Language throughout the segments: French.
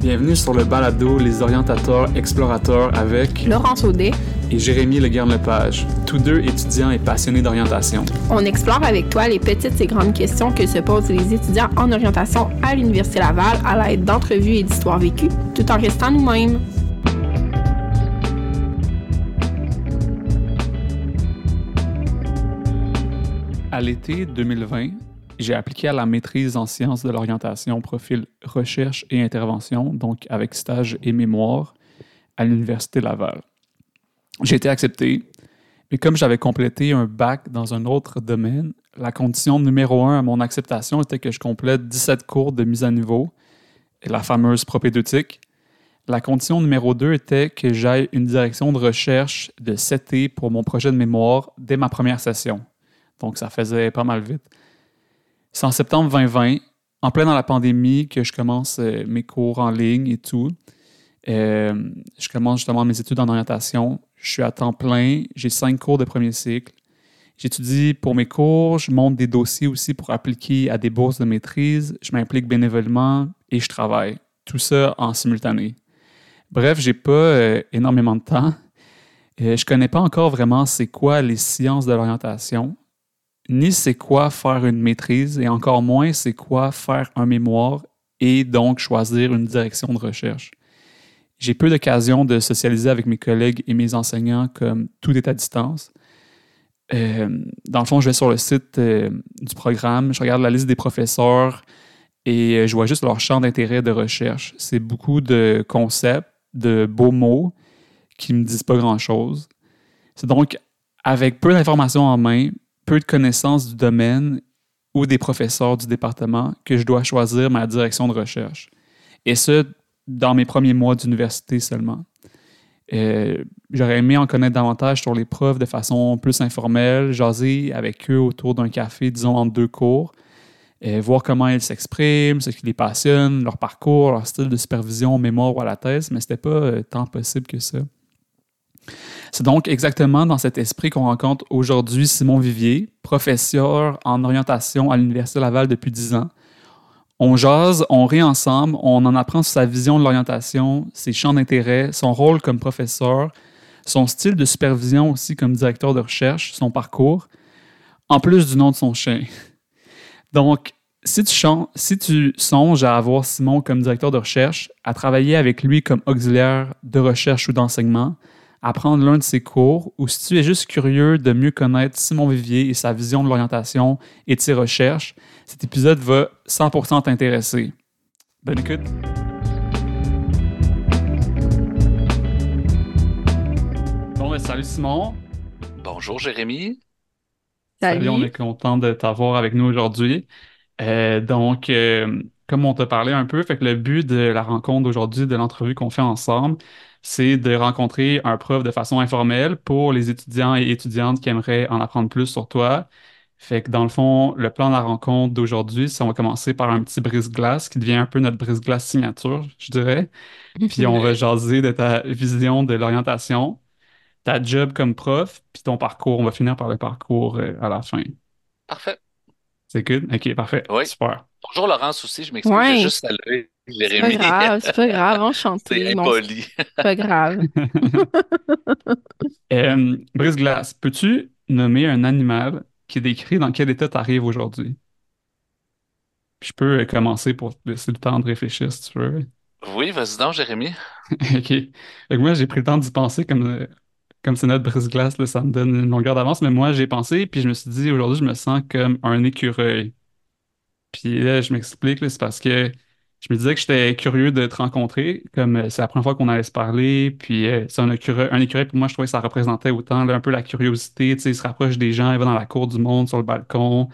Bienvenue sur le balado Les Orientateurs Explorateurs avec Laurence Audet et Jérémy Leguerne-Lepage, tous deux étudiants et passionnés d'orientation. On explore avec toi les petites et grandes questions que se posent les étudiants en orientation à l'Université Laval à l'aide d'entrevues et d'histoires vécues, tout en restant nous-mêmes. À l'été 2020, j'ai appliqué à la maîtrise en sciences de l'orientation, profil recherche et intervention, donc avec stage et mémoire, à l'Université Laval. J'ai été accepté, mais comme j'avais complété un bac dans un autre domaine, la condition numéro un à mon acceptation était que je complète 17 cours de mise à niveau, la fameuse propédeutique. La condition numéro deux était que j'aille une direction de recherche de 7 pour mon projet de mémoire dès ma première session. Donc, ça faisait pas mal vite. C'est en septembre 2020, en plein dans la pandémie, que je commence euh, mes cours en ligne et tout. Euh, je commence justement mes études en orientation. Je suis à temps plein. J'ai cinq cours de premier cycle. J'étudie pour mes cours. Je monte des dossiers aussi pour appliquer à des bourses de maîtrise. Je m'implique bénévolement et je travaille. Tout ça en simultané. Bref, j'ai pas euh, énormément de temps. Je je connais pas encore vraiment c'est quoi les sciences de l'orientation ni c'est quoi faire une maîtrise et encore moins c'est quoi faire un mémoire et donc choisir une direction de recherche. J'ai peu d'occasions de socialiser avec mes collègues et mes enseignants comme tout est à distance. Euh, dans le fond, je vais sur le site euh, du programme, je regarde la liste des professeurs et euh, je vois juste leur champ d'intérêt de recherche. C'est beaucoup de concepts, de beaux mots qui me disent pas grand-chose. C'est donc avec peu d'informations en main, peu de connaissances du domaine ou des professeurs du département que je dois choisir ma direction de recherche. Et ce, dans mes premiers mois d'université seulement. Euh, j'aurais aimé en connaître davantage sur les profs de façon plus informelle, jaser avec eux autour d'un café, disons, entre deux cours, et voir comment ils s'expriment, ce qui les passionne, leur parcours, leur style de supervision, mémoire ou à la thèse, mais c'était pas euh, tant possible que ça. C'est donc exactement dans cet esprit qu'on rencontre aujourd'hui Simon Vivier, professeur en orientation à l'Université Laval depuis 10 ans. On jase, on rit ensemble, on en apprend sur sa vision de l'orientation, ses champs d'intérêt, son rôle comme professeur, son style de supervision aussi comme directeur de recherche, son parcours, en plus du nom de son chien. Donc, si tu, si tu songes à avoir Simon comme directeur de recherche, à travailler avec lui comme auxiliaire de recherche ou d'enseignement, apprendre l'un de ses cours ou si tu es juste curieux de mieux connaître Simon Vivier et sa vision de l'orientation et de ses recherches, cet épisode va 100% t'intéresser. Bonne écoute! Bon, ben, salut Simon. Bonjour Jérémy. Salut. on est content de t'avoir avec nous aujourd'hui. Euh, donc, euh, comme on t'a parlé un peu, fait que le but de la rencontre d'aujourd'hui, de l'entrevue qu'on fait ensemble, c'est de rencontrer un prof de façon informelle pour les étudiants et étudiantes qui aimeraient en apprendre plus sur toi. Fait que dans le fond, le plan de la rencontre d'aujourd'hui, c'est on va commencer par un petit brise-glace qui devient un peu notre brise-glace signature, je dirais. Puis on va jaser de ta vision de l'orientation, ta job comme prof, puis ton parcours. On va finir par le parcours euh, à la fin. Parfait. C'est good? OK, parfait. Oui. Super. Bonjour Laurence aussi, je m'excuse, Ouais. j'ai juste salué C'est pas Jérémy. grave, c'est pas grave, enchanté. C'est impoli. c'est pas grave. Euh, Brise-glace, peux-tu nommer un animal qui décrit dans quel état tu arrives aujourd'hui? Je peux euh, commencer pour te laisser le temps de réfléchir si tu veux. Oui, vas-y donc, Jérémy. OK. Fait que moi, j'ai pris le temps d'y penser comme, euh, comme c'est notre brise-glace, ça me donne une longueur d'avance, mais moi, j'ai pensé, puis je me suis dit, aujourd'hui, je me sens comme un écureuil. Puis là, je m'explique, c'est parce que je me disais que j'étais curieux de te rencontrer, comme euh, c'est la première fois qu'on allait se parler, puis euh, c'est un écureuil, un écureuil, pour moi, je trouvais que ça représentait autant un peu la curiosité, tu sais, il se rapproche des gens, il va dans la cour du monde, sur le balcon,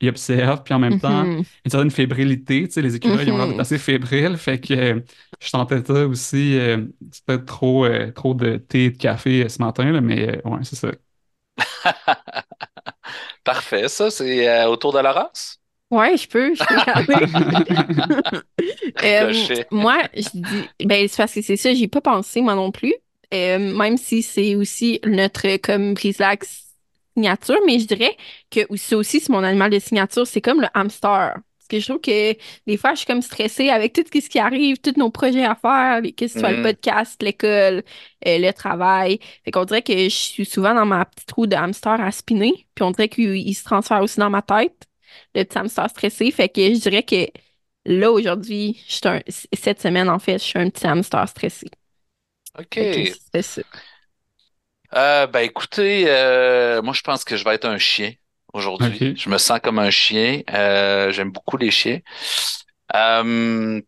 il observe, puis en même temps, Mhm. une certaine fébrilité, tu sais, les écureuils ils ont l'air d'être Mhm. assez fébriles, fait que euh, je tentais ça aussi, euh, c'est peut-être trop, euh, trop de thé et de café euh, ce matin, là, mais euh, ouais, c'est ça. Parfait, ça, c'est euh, autour de Laurence? Ouais, je peux, je peux. Euh, moi, je dis, ben, c'est parce que c'est ça, j'y ai pas pensé, moi non plus. Euh, même si c'est aussi notre, comme, brise-glace signature, mais je dirais que c'est aussi, c'est mon animal de signature, c'est comme le hamster. Parce que je trouve que des fois, je suis comme stressée avec tout ce qui arrive, tous nos projets à faire, que ce soit le Mhm. podcast, l'école, euh, le travail. Fait qu'on dirait que je suis souvent dans ma petite roue de hamster à spinner. Puis on dirait qu'il il se transfère aussi dans ma tête, le petit hamster stressé. Fait que je dirais que là, aujourd'hui, cette semaine, en fait, je suis un petit hamster stressé. OK. Ça. Euh, ben écoutez, euh, moi je pense que je vais être un chien aujourd'hui. Je me sens comme un chien. Euh, j'aime beaucoup les chiens.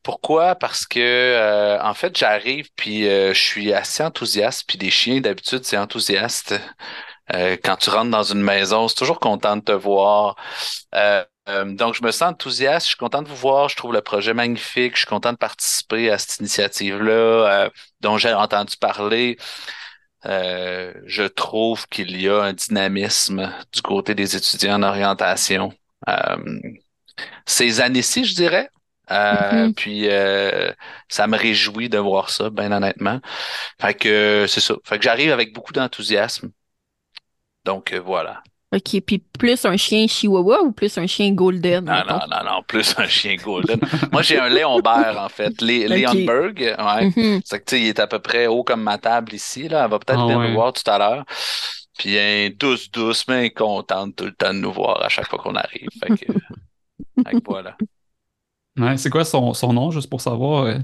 Pourquoi? Parce que en fait j'arrive puis je suis assez enthousiaste. Puis les chiens d'habitude c'est enthousiaste. Quand tu rentres dans une maison, c'est toujours content de te voir. Donc je me sens enthousiaste. Je suis content de vous voir. Je trouve le projet magnifique. Je suis content de participer à cette initiative-là dont j'ai entendu parler. Euh, je trouve qu'il y a un dynamisme du côté des étudiants en orientation. Euh, ces années-ci, je dirais. Euh, Mhm. puis ça me réjouit de voir ça, bien honnêtement. Fait que c'est ça. Fait que j'arrive avec beaucoup d'enthousiasme. Donc voilà. OK. Puis plus un chien chihuahua ou plus un chien golden, Non, mettons? non, non, non, plus un chien golden. Moi, j'ai un Léonberg, en fait. Lé OK. Léonberg, ouais. Mhm. C'est que, tu sais, il est à peu près haut comme ma table ici, là. Elle va peut-être Ah venir nous voir tout à l'heure. Puis, elle est douce, douce, mais contente tout le temps de nous voir à chaque fois qu'on arrive. Fait que, fait que voilà. Ouais, c'est quoi son, son nom, juste pour savoir? euh,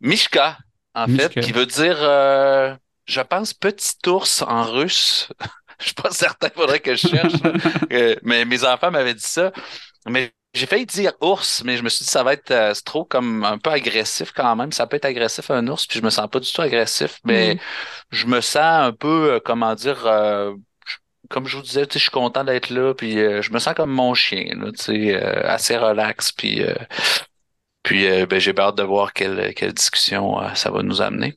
Mishka, en fait, qui veut dire, euh, je pense, petit ours en russe. Je suis pas certain, il faudrait que je cherche. Euh, mais mes enfants m'avaient dit ça. Mais j'ai failli dire ours, mais je me suis dit ça va être euh, trop comme un peu agressif quand même. Ça peut être agressif un ours, puis je me sens pas du tout agressif, mais Mhm. je me sens un peu, euh, comment dire, euh, comme je vous disais, je suis content d'être là, puis je me sens comme mon chien, là, assez relax, puis puis ben, j'ai hâte de voir quelle, quelle discussion ça va nous amener.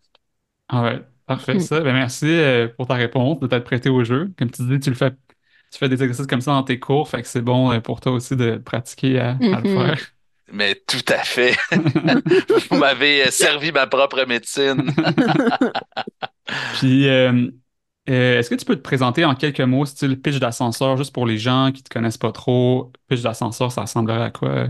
Ah ouais, parfait Mhm. ça. Ben merci euh, pour ta réponse, de t'être prêté au jeu. Comme tu dis, tu le fais, tu fais des exercices comme ça dans tes cours, fait que c'est bon euh, pour toi aussi de pratiquer à, à le Mhm. faire. Mais tout à fait. Vous m'avez euh, servi ma propre médecine. Puis, euh, euh, est-ce que tu peux te présenter en quelques mots, style pitch d'ascenseur, juste pour les gens qui te connaissent pas trop? Pitch d'ascenseur, ça ressemblerait à quoi?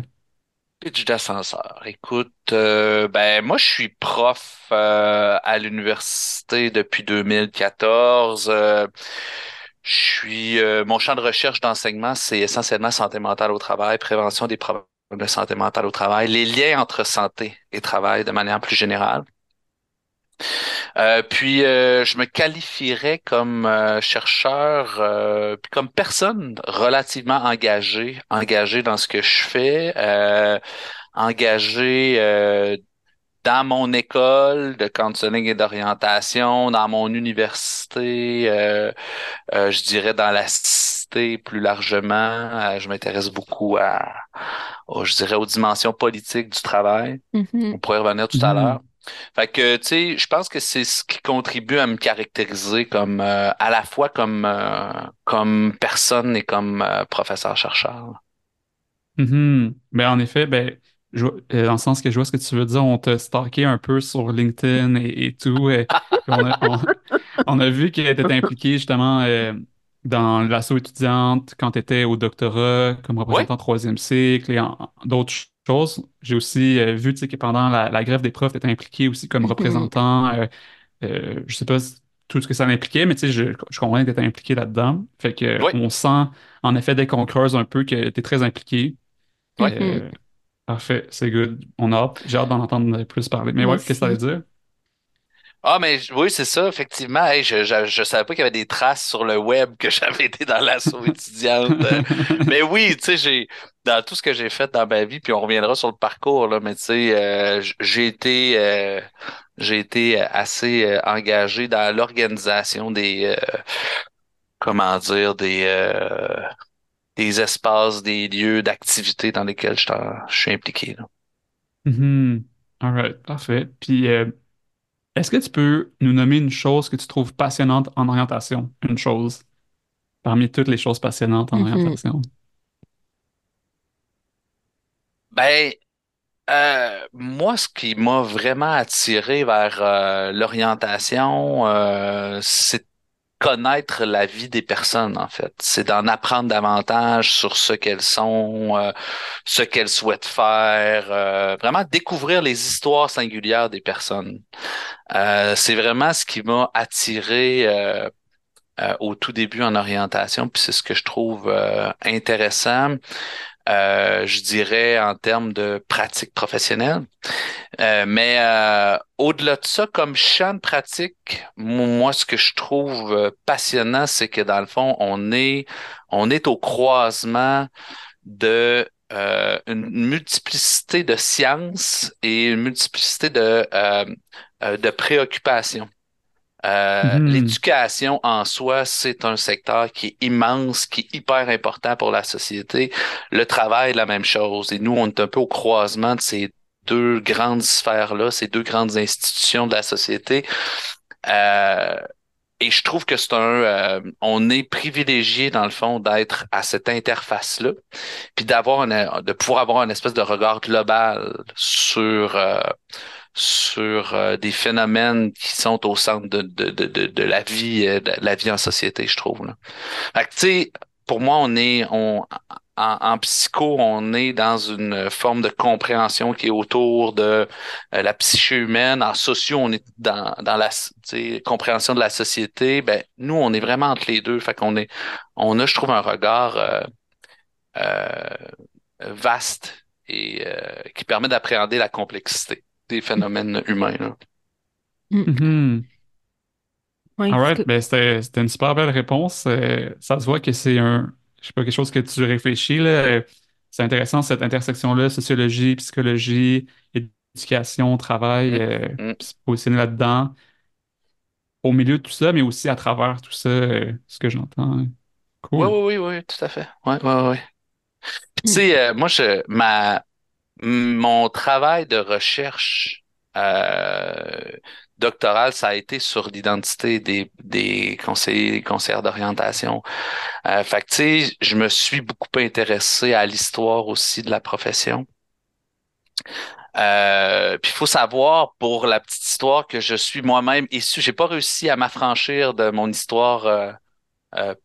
Pitch d'ascenseur. Écoute, euh, ben moi je suis prof euh, à l'université depuis 2014. Euh, je suis euh, mon champ de recherche d'enseignement, c'est essentiellement santé mentale au travail, prévention des problèmes de santé mentale au travail, les liens entre santé et travail de manière plus générale. Euh, puis euh, je me qualifierais comme euh, chercheur, euh, puis comme personne relativement engagée, engagée dans ce que je fais, euh, engagée euh, dans mon école de counseling et d'orientation, dans mon université, euh, euh, je dirais dans la cité plus largement. Euh, je m'intéresse beaucoup à, je dirais, aux dimensions politiques du travail. Mhm. On pourrait y revenir tout à Mhm. l'heure. Fait que, tu sais, je pense que c'est ce qui contribue à me caractériser comme, euh, à la fois comme, euh, comme personne et comme euh, professeur-chercheur. Mhm. Ben, en effet, ben, je dans le sens que je vois ce que tu veux dire, on t'a stalké un peu sur LinkedIn et, et tout. et on a, on- on a vu que tu impliqué justement dans l'asso étudiante quand tu étais au doctorat comme représentant troisième cycle et d'autres ch- choses. J'ai aussi euh, vu que pendant la, la grève des profs, tu étais impliqué aussi comme Mhm. représentant. euh, euh, je sais pas tout ce que ça impliquait, mais je, je comprends que tu impliqué là-dedans. Fait que oui, on sent, en effet, dès qu'on creuse un peu, que tu es très impliqué. oui. Euh, parfait, c'est good. On a hâte, j'ai hâte d'en entendre plus parler. Mais Moi ouais, qu'est-ce que ça veut dire? Ah, mais oui, c'est ça, effectivement. Je, je, je savais pas qu'il y avait des traces sur le web que j'avais été dans l'assaut étudiante. Mais oui, tu sais, j'ai, dans tout ce que j'ai fait dans ma vie, puis on reviendra sur le parcours, là, mais tu sais, euh, j'ai été, euh, j'ai été assez euh, engagé dans l'organisation des, comment dire, des, des espaces, des lieux d'activité dans lesquels je, suis impliqué, là. Mhm. All right, parfait. Puis, est-ce que tu peux nous nommer une chose que tu trouves passionnante en orientation? Une chose, parmi toutes les choses passionnantes en Mhm. orientation. Ben, Euh, moi, ce qui m'a vraiment attiré vers euh, l'orientation, euh, c'est connaître la vie des personnes, en fait. C'est d'en apprendre davantage sur ce qu'elles sont, euh, ce qu'elles souhaitent faire, euh, vraiment découvrir les histoires singulières des personnes. Euh, c'est vraiment ce qui m'a attiré au tout début en orientation, puis c'est ce que je trouve intéressant. Je dirais en termes de pratique professionnelle. Euh, mais euh, au-delà de ça, comme champ de pratique, moi, ce que je trouve euh, passionnant, c'est que dans le fond, on est, on est au croisement de une multiplicité de sciences et une multiplicité de, de préoccupations. Mm-hmm. L'éducation en soi, c'est un secteur qui est immense, qui est hyper important pour la société. Le travail, la même chose. Et nous, on est un peu au croisement de ces deux grandes sphères-là, ces deux grandes institutions de la société. Euh, et je trouve que c'est un, euh, on est privilégié dans le fond d'être à cette interface-là, puis d'avoir de pouvoir avoir une espèce de regard global sur euh, sur des phénomènes qui sont au centre de, de, de, de, la vie, de la vie en société, je trouve. Là. Fait que, tu sais, pour moi, on est, on, en, psycho, on est dans une forme de compréhension qui est autour de euh, la psyché humaine. En socio, on est dans, dans la compréhension de la société. Ben, nous, on est vraiment entre les deux. Fait qu'on est, on a, je trouve, un regard euh, euh, vaste et qui permet d'appréhender la complexité des phénomènes humains. Là. Mm-hmm. Ben, c'était une super belle réponse. ça se voit que c'est un, je sais pas, quelque chose que tu réfléchis, là. C'est intéressant, cette intersection-là, sociologie, psychologie, éducation, travail, mm. euh, mm. se positionner là-dedans, au milieu de tout ça, mais aussi à travers tout ça, euh, ce que j'entends. Cool. Oui, oui, oui, oui, tout à fait. Oui, oui, oui. Tu sais, euh, moi, je, ma, mon travail de recherche doctoral, ça a été sur l'identité des, des conseillers et conseillères d'orientation. Euh, fait que, je me suis beaucoup intéressé à l'histoire aussi de la profession. Euh, puis il faut savoir pour la petite histoire que je suis moi-même issu. J'ai pas réussi à m'affranchir de mon histoire euh, euh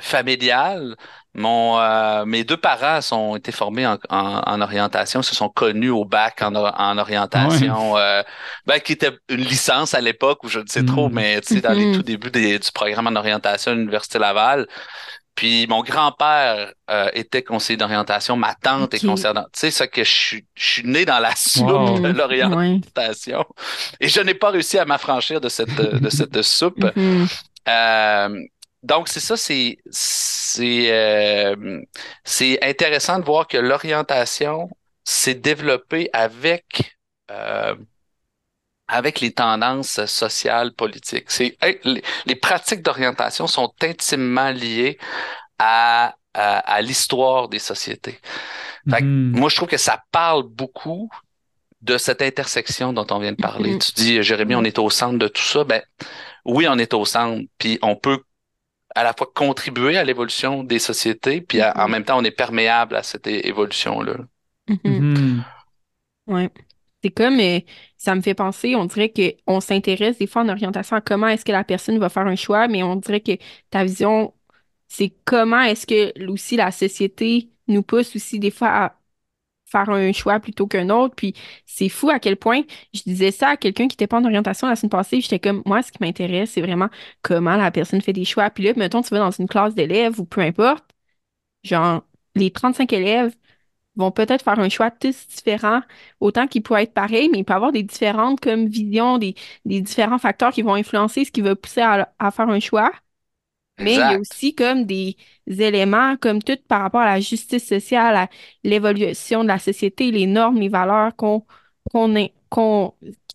familiale. Mon, euh, mes deux parents ont été formés en, en, orientation, se sont connus au bac en, en orientation, euh, ben, qui était une licence à l'époque, ou je ne sais trop, mm. mais tu sais, dans les mm-hmm. tout débuts du programme en orientation à l'Université Laval. Puis mon grand-père euh, était conseiller d'orientation, ma tante est conseillère Tu sais, ça que je suis, je suis né dans la soupe de l'orientation. Et je n'ai pas réussi à m'affranchir de cette, de cette soupe. Mm-hmm. euh, donc, c'est ça, c'est c'est euh, c'est intéressant de voir que l'orientation s'est développée avec euh, avec les tendances sociales politiques. C'est les, pratiques d'orientation sont intimement liées à à, l'histoire des sociétés. Mm-hmm. Moi, je trouve que ça parle beaucoup de cette intersection dont on vient de parler. Mm-hmm. Tu dis, Jérémy, on est au centre de tout ça. Ben, oui, on est au centre, puis on peut à la fois contribuer à l'évolution des sociétés, puis en mm-hmm. même temps, on est perméable à cette évolution-là. Mm-hmm. Mm-hmm. Oui. C'est comme, euh, ça me fait penser, on dirait qu'on s'intéresse des fois en orientation à comment est-ce que la personne va faire un choix, mais on dirait que ta vision, c'est comment est-ce que aussi la société nous pousse aussi des fois à faire un choix plutôt qu'un autre. Puis c'est fou à quel point je disais ça à quelqu'un qui n'était pas en orientation la semaine passée. J'étais comme, moi, ce qui m'intéresse, c'est vraiment comment la personne fait des choix. Puis là, mettons, tu vas dans une classe d'élèves ou peu importe, genre, les 35 élèves vont peut-être faire un choix tous différents, autant qu'ils pourraient être pareils, mais il peut avoir des différentes comme visions, des, différents facteurs qui vont influencer ce qui va pousser à faire un choix. Mais il y a aussi comme des éléments, comme tout par rapport à la justice sociale, à l'évolution de la société, les normes, les valeurs qu'on, qu'on, qu'on,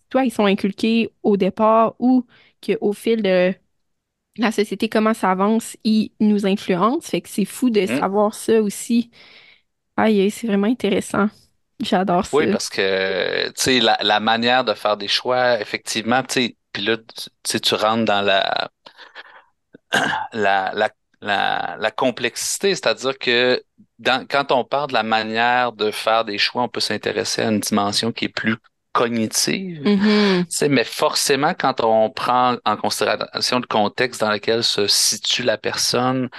toi, ils sont inculqués au départ ou qu'au fil de la société, comment ça avance, ils nous influencent. Fait que c'est fou de mmh. savoir ça aussi. Aïe, c'est vraiment intéressant. J'adore ça. Oui, parce que, tu sais, la, la, manière de faire des choix, effectivement, tu sais, puis là, tu, tu rentres dans la la, la, la, la complexité, c'est-à-dire que dans, quand on parle de la manière de faire des choix, on peut s'intéresser à une dimension qui est plus cognitive. Mm-hmm. Mais forcément, quand on prend en considération le contexte dans lequel se situe la personne,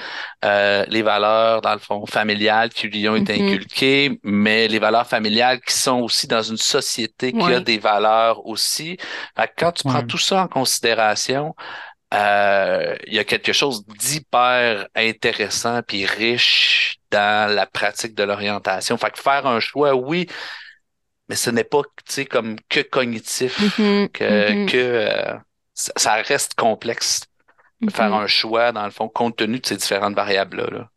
euh, les valeurs, dans le fond, familiales qui lui ont été Mm-hmm. inculquées, mais les valeurs familiales qui sont aussi dans une société qui a des valeurs aussi. Fait que quand tu prends Ouais. tout ça en considération, euh, il y a quelque chose d'hyper intéressant puis riche dans la pratique de l'orientation. Fait que faire un choix, oui, mais ce n'est pas, tu sais, comme que cognitif, Mhm, que, mhm, que euh, ça, ça reste complexe de faire mhm, un choix, dans le fond, compte tenu de ces différentes variables-là. là.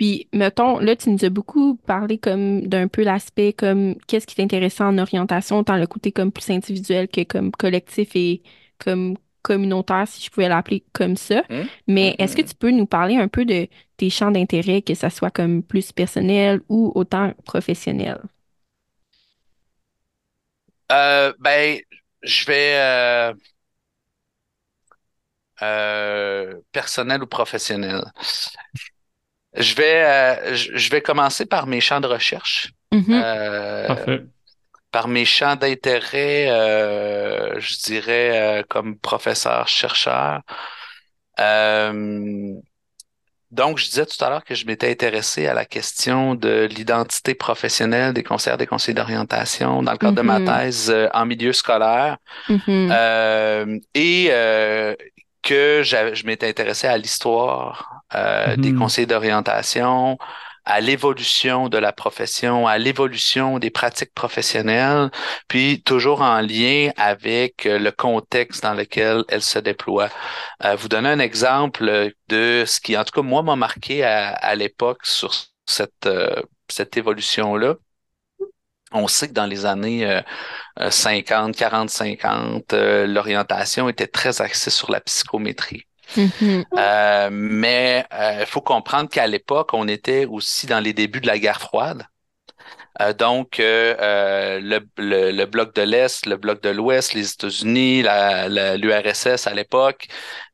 Puis, mettons, là, tu nous as beaucoup parlé comme d'un peu l'aspect comme qu'est-ce qui t'intéressait en orientation, autant le côté comme plus individuel que comme collectif et comme communautaire, si je pouvais l'appeler comme ça. Hum, Mais hum, est-ce que hum. tu peux nous parler un peu de tes champs d'intérêt, que ça soit comme plus personnel ou autant professionnel? Euh, ben, je vais euh, euh, personnel ou professionnel? Je vais, euh, je vais commencer par mes champs de recherche. Mhm, Euh, Parfait. par mes champs d'intérêt, euh, je dirais euh, comme professeur, chercheur. Euh, donc, je disais tout à l'heure que je m'étais intéressé à la question de l'identité professionnelle des conseillers des conseillers d'orientation dans le cadre de ma Mhm. thèse euh, en milieu scolaire mhm, Euh, et euh, que je m'étais intéressé à l'histoire euh, des Mhm. conseillers d'orientation, à l'évolution de la profession, à l'évolution des pratiques professionnelles, puis toujours en lien avec euh, le contexte dans lequel elles se déploient. Euh, vous donner un exemple de ce qui, en tout cas, moi, m'a marqué à, à l'époque sur cette, euh, cette évolution-là. On sait que dans les années euh, euh, 50, 40, 50, euh, l'orientation était très axée sur la psychométrie. Mhm, Euh, mais il faut comprendre qu'à l'époque, on était aussi dans les débuts de la guerre froide. Euh, donc, euh, euh, le, le, le bloc de l'Est, le bloc de l'Ouest, les États-Unis, l'URSS à l'époque,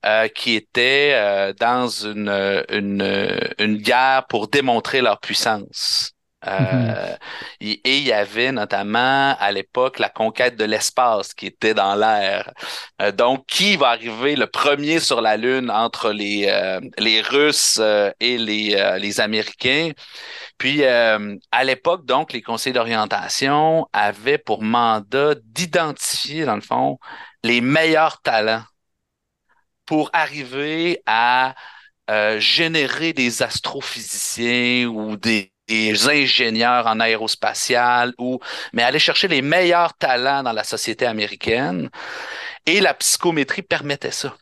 euh, qui étaient euh, dans une, une, une guerre pour démontrer leur puissance. Euh, et il y avait notamment à l'époque la conquête de l'espace qui était dans l'air. Euh, donc, qui va arriver le premier sur la Lune entre les, euh, les Russes et les, les Américains? Puis, à l'époque, donc, les conseils d'orientation avaient pour mandat d'identifier, dans le fond, les meilleurs talents pour arriver à générer des astrophysiciens ou des, des ingénieurs en aérospatial ou mais aller chercher les meilleurs talents dans la société américaine et la psychométrie permettait ça.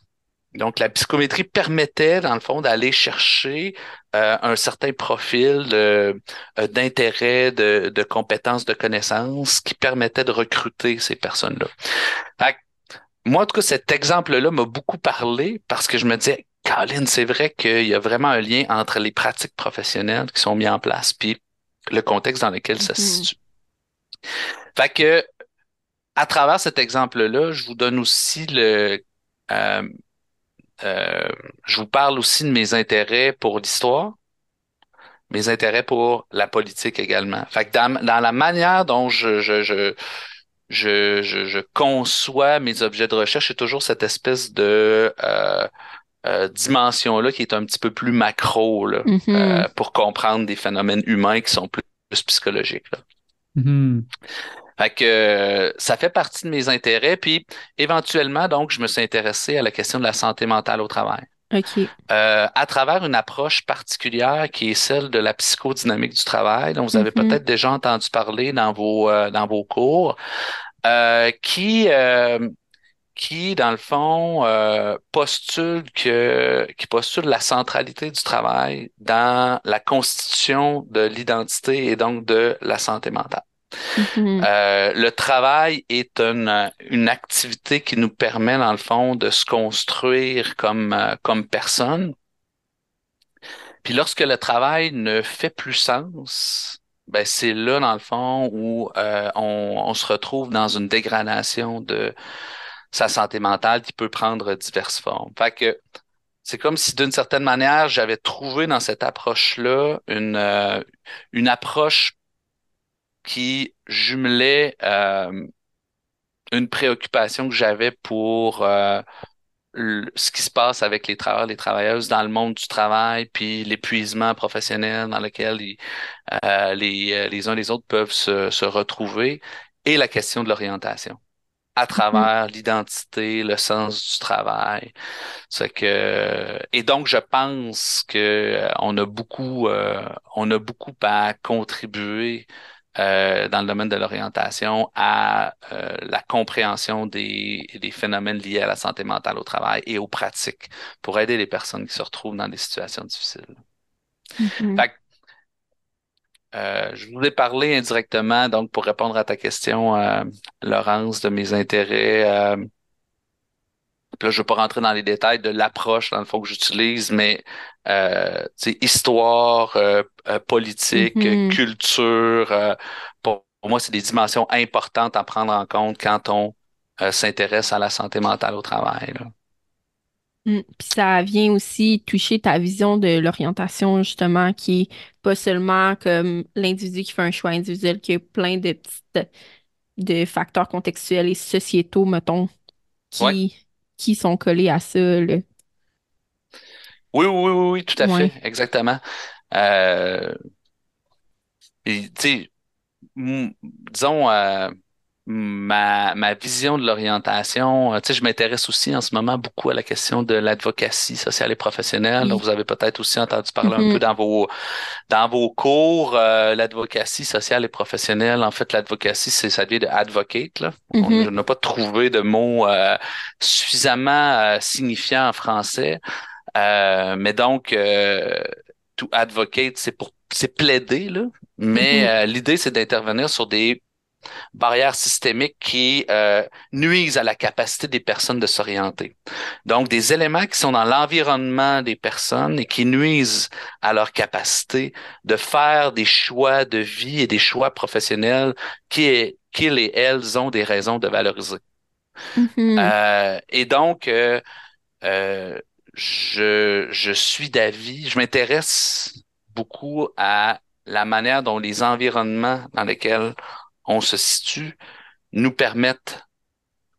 Donc la psychométrie permettait dans le fond d'aller chercher euh, un certain profil de- euh, d'intérêt, de, de compétences, de connaissances qui permettait de recruter ces personnes-là. Moi, en tout cas, cet exemple-là m'a beaucoup parlé parce que je me disais, Colin, c'est vrai qu'il y a vraiment un lien entre les pratiques professionnelles qui sont mises en place puis le contexte dans lequel ça se Mhm. situe. Fait que, à travers cet exemple-là, je vous donne aussi le, euh, euh, je vous parle aussi de mes intérêts pour l'histoire, mes intérêts pour la politique également. Fait que dans, dans la manière dont je, je, je, je, je, je conçois mes objets de recherche, c'est toujours cette espèce de euh, euh, dimension-là qui est un petit peu plus macro là, mhm. euh, pour comprendre des phénomènes humains qui sont plus, plus psychologiques. Là. Mhm. Fait que euh, ça fait partie de mes intérêts. Puis éventuellement, donc, je me suis intéressé à la question de la santé mentale au travail. OK. Euh, à travers une approche particulière qui est celle de la psychodynamique du travail, dont vous avez Mhm. peut-être déjà entendu parler dans vos, euh, dans vos cours, euh, qui, euh, qui, dans le fond, euh, postule que, qui postule la centralité du travail dans la constitution de l'identité et donc de la santé mentale. Mhm. Euh, le travail est une, une activité qui nous permet, dans le fond, de se construire comme, euh, comme personne. Puis lorsque le travail ne fait plus sens, ben c'est là, dans le fond, où euh, on, on se retrouve dans une dégradation de sa santé mentale qui peut prendre diverses formes. Fait que c'est comme si, d'une certaine manière, j'avais trouvé dans cette approche-là une, euh, une approche qui jumelait euh, une préoccupation que j'avais pour euh, ce qui se passe avec les travailleurs, les travailleuses dans le monde du travail, puis l'épuisement professionnel dans lequel les, les uns les autres peuvent se, se retrouver, et la question de l'orientation à travers l'identité, le sens du travail. C'est que et donc je pense que euh, on a beaucoup euh, on a beaucoup à contribuer euh, dans le domaine de l'orientation à la compréhension des, des phénomènes liés à la santé mentale au travail et aux pratiques pour aider les personnes qui se retrouvent dans des situations difficiles. Mhm. Fait que, euh, je voulais parler indirectement, donc pour répondre à ta question, euh, Laurence, de mes intérêts. Euh, là, je ne vais pas rentrer dans les détails de l'approche, dans le fond, que j'utilise, mais euh, histoire, euh, politique, Mhm. culture, euh, pour, pour moi, c'est des dimensions importantes à prendre en compte quand on s'intéresse à la santé mentale au travail. là. Mm. Puis ça vient aussi toucher ta vision de l'orientation, justement, qui est pas seulement comme l'individu qui fait un choix individuel, qui a plein de petites de facteurs contextuels et sociétaux, mettons, Ouais. qui, qui sont collés à ça, là. Oui, oui, oui, oui, tout à Ouais. fait, exactement. Euh, et, tu sais, m- disons, euh, ma, ma vision de l'orientation, euh, tu sais, je m'intéresse aussi en ce moment beaucoup à la question de l'advocatie sociale et professionnelle. Vous avez peut-être aussi entendu parler un Mhm. peu dans vos, dans vos cours, euh, l'advocatie sociale et professionnelle. En fait, l'advocatie, c'est, ça vient de advocate, là. On Mhm. n'a pas trouvé de mot euh, suffisamment euh, signifiant en français. Euh, mais donc, euh, to advocate, c'est pour, c'est plaider, là. Mais Mhm. euh, l'idée, c'est d'intervenir sur des barrières systémiques qui euh, nuisent à la capacité des personnes de s'orienter. Donc, des éléments qui sont dans l'environnement des personnes et qui nuisent à leur capacité de faire des choix de vie et des choix professionnels qui, qu'ils et elles ont des raisons de valoriser. Mhm. Euh, et donc, euh, je, je suis d'avis, je m'intéresse beaucoup à la manière dont les environnements dans lesquels on se situe nous permettent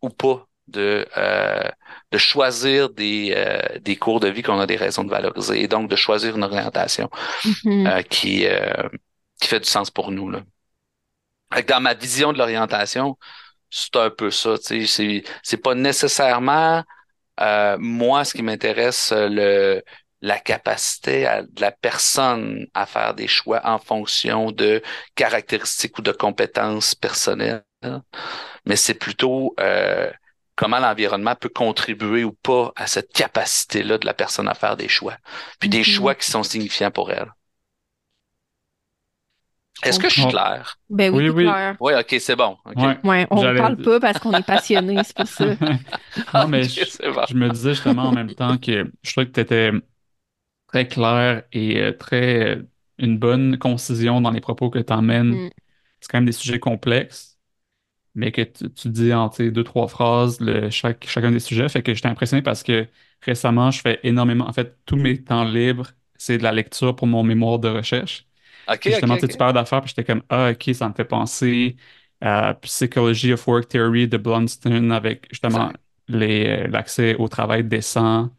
ou pas de, euh, de choisir des, euh, des cours de vie qu'on a des raisons de valoriser et donc de choisir une orientation Mhm. euh, qui, euh, qui fait du sens pour nous. Là. Dans ma vision de l'orientation, c'est un peu ça. c'est pas nécessairement euh, moi ce qui m'intéresse, euh, le, la capacité à- de la personne à faire des choix en fonction de caractéristiques ou de compétences personnelles, mais c'est plutôt euh, comment l'environnement peut contribuer ou pas à cette capacité-là de la personne à faire des choix, puis des Mhm. choix qui sont signifiants pour elle. Est-ce que je suis comprends. clair? Ben oui, Oui, oui. clair. Oui, ok, c'est bon. ok. Ouais. Ouais, on J'allais- parle pas parce qu'on est passionné, c'est pour ça. non, mais je, bon. je me disais justement en même temps que je trouvais que tu étais très clair et euh, très euh, une bonne concision dans les propos que tu emmènes. Mm. C'est quand même des sujets complexes, mais que tu, tu dis en deux, trois phrases le, chaque, chacun des sujets. Fait que j'étais impressionné parce que récemment, je fais énormément. En fait, tous mes temps libres, c'est de la lecture pour mon mémoire de recherche. Justement, ok, tu sais, tu parles d'affaires, puis j'étais comme, ah, ok, ça me fait penser à Psychology of Work Theory de Blunstone avec justement euh, l'accès au travail décent,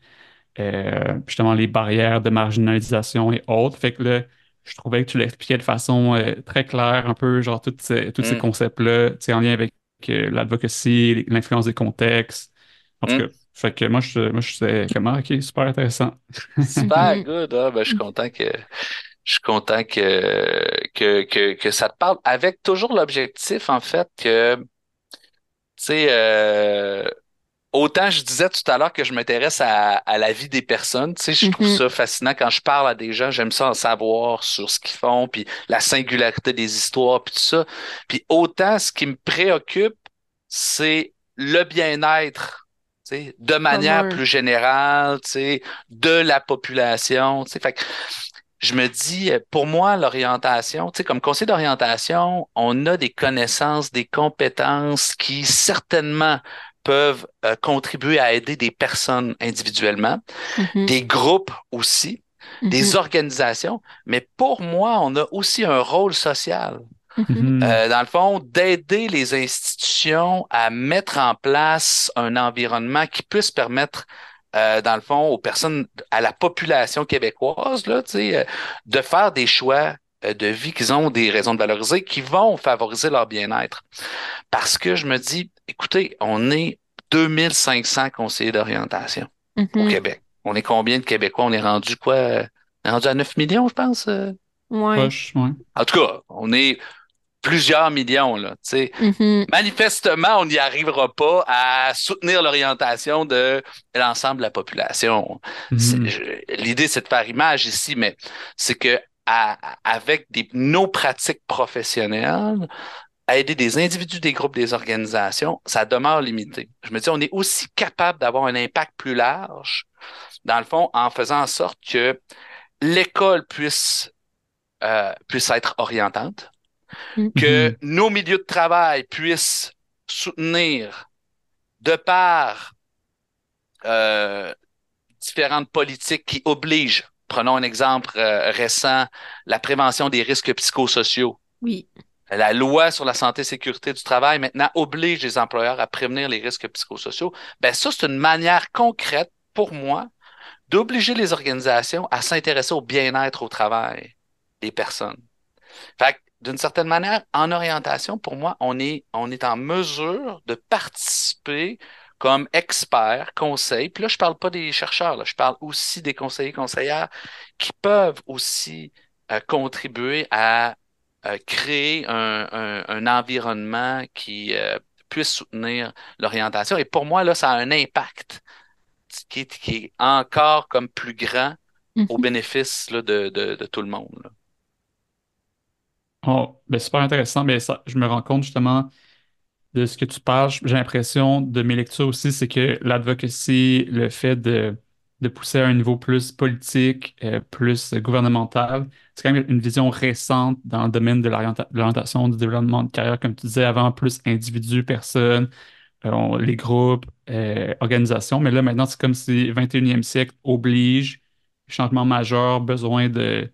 euh, justement les barrières de marginalisation et autres. Fait que là, je trouvais que tu l'expliquais de façon euh, très claire, un peu genre toutes ces, tous ces Mm. concepts-là, tu sais, en lien avec euh, l'advocacy, l'influence des contextes. En tout Mm. cas, fait que moi, je, moi, je sais comment, ok, super intéressant. Super good. Ah, ben, je suis content que je suis content que, que, que, que ça te parle avec toujours l'objectif, en fait, que tu sais, euh, autant je disais tout à l'heure que je m'intéresse à, à la vie des personnes, tu sais, je trouve Mhm. ça fascinant quand je parle à des gens, j'aime ça en savoir sur ce qu'ils font, puis la singularité des histoires, puis tout ça. Puis autant ce qui me préoccupe, c'est le bien-être, tu sais, de manière plus générale, tu sais, de la population, tu sais. Fait que je me dis, euh, pour moi, l'orientation, tu sais, comme conseiller d'orientation, on a des connaissances, des compétences qui certainement peuvent euh, contribuer à aider des personnes individuellement, Mhm. des groupes aussi, Mhm. des organisations, mais pour moi, on a aussi un rôle social. Mhm. Mhm. Euh, dans le fond, d'aider les institutions à mettre en place un environnement qui puisse permettre, euh, dans le fond, aux personnes, à la population québécoise, là, euh, de faire des choix de vie qu'ils ont des raisons de valoriser qui vont favoriser leur bien-être. Parce que je me dis, écoutez, on est 2500 conseillers d'orientation au Mhm. Québec. On est combien de Québécois? On est rendu quoi? euh, On est rendu à 9 millions, je pense. euh? Ouais. En tout cas, on est plusieurs millions, là, tu sais. Mhm. Manifestement, on n'y arrivera pas à soutenir l'orientation de l'ensemble de la population. Mhm. je- L'idée, c'est de faire image ici, mais c'est que à- avec des, nos pratiques professionnelles, aider des individus, des groupes, des organisations, ça demeure limité. Je me dis, on est aussi capable d'avoir un impact plus large, dans le fond, en faisant en sorte que l'école puisse, euh, puisse être orientante, que Mhm. nos milieux de travail puissent soutenir de par euh, différentes politiques qui obligent, prenons un exemple euh, récent, la prévention des risques psychosociaux. Oui. La loi sur la santé et sécurité du travail maintenant oblige les employeurs à prévenir les risques psychosociaux. Ben ça, c'est une manière concrète pour moi d'obliger les organisations à s'intéresser au bien-être au travail des personnes. Fait que, d'une certaine manière, en orientation, pour moi, on est, on est en mesure de participer comme expert, conseil. Puis là, je parle pas des chercheurs, là, je parle aussi des conseillers, conseillères qui peuvent aussi euh, contribuer à euh, créer un, un- un environnement qui euh, puisse soutenir l'orientation. Et pour moi, là, ça a un impact qui est, qui est encore comme plus grand au Mhm. bénéfice là, de, de- de tout le monde. là. Oh, ben super intéressant. Mais ça, je me rends compte justement de ce que tu parles. J'ai l'impression de mes lectures aussi, c'est que l'advocacy, le fait de, de pousser à un niveau plus politique, euh, plus gouvernemental, c'est quand même une vision récente dans le domaine de l'orienta- de l'orientation, du développement de carrière, comme tu disais avant, plus individus, personnes, euh, les groupes, euh, organisations. Mais là, maintenant, c'est comme si 21e siècle oblige, changement majeur, besoin de,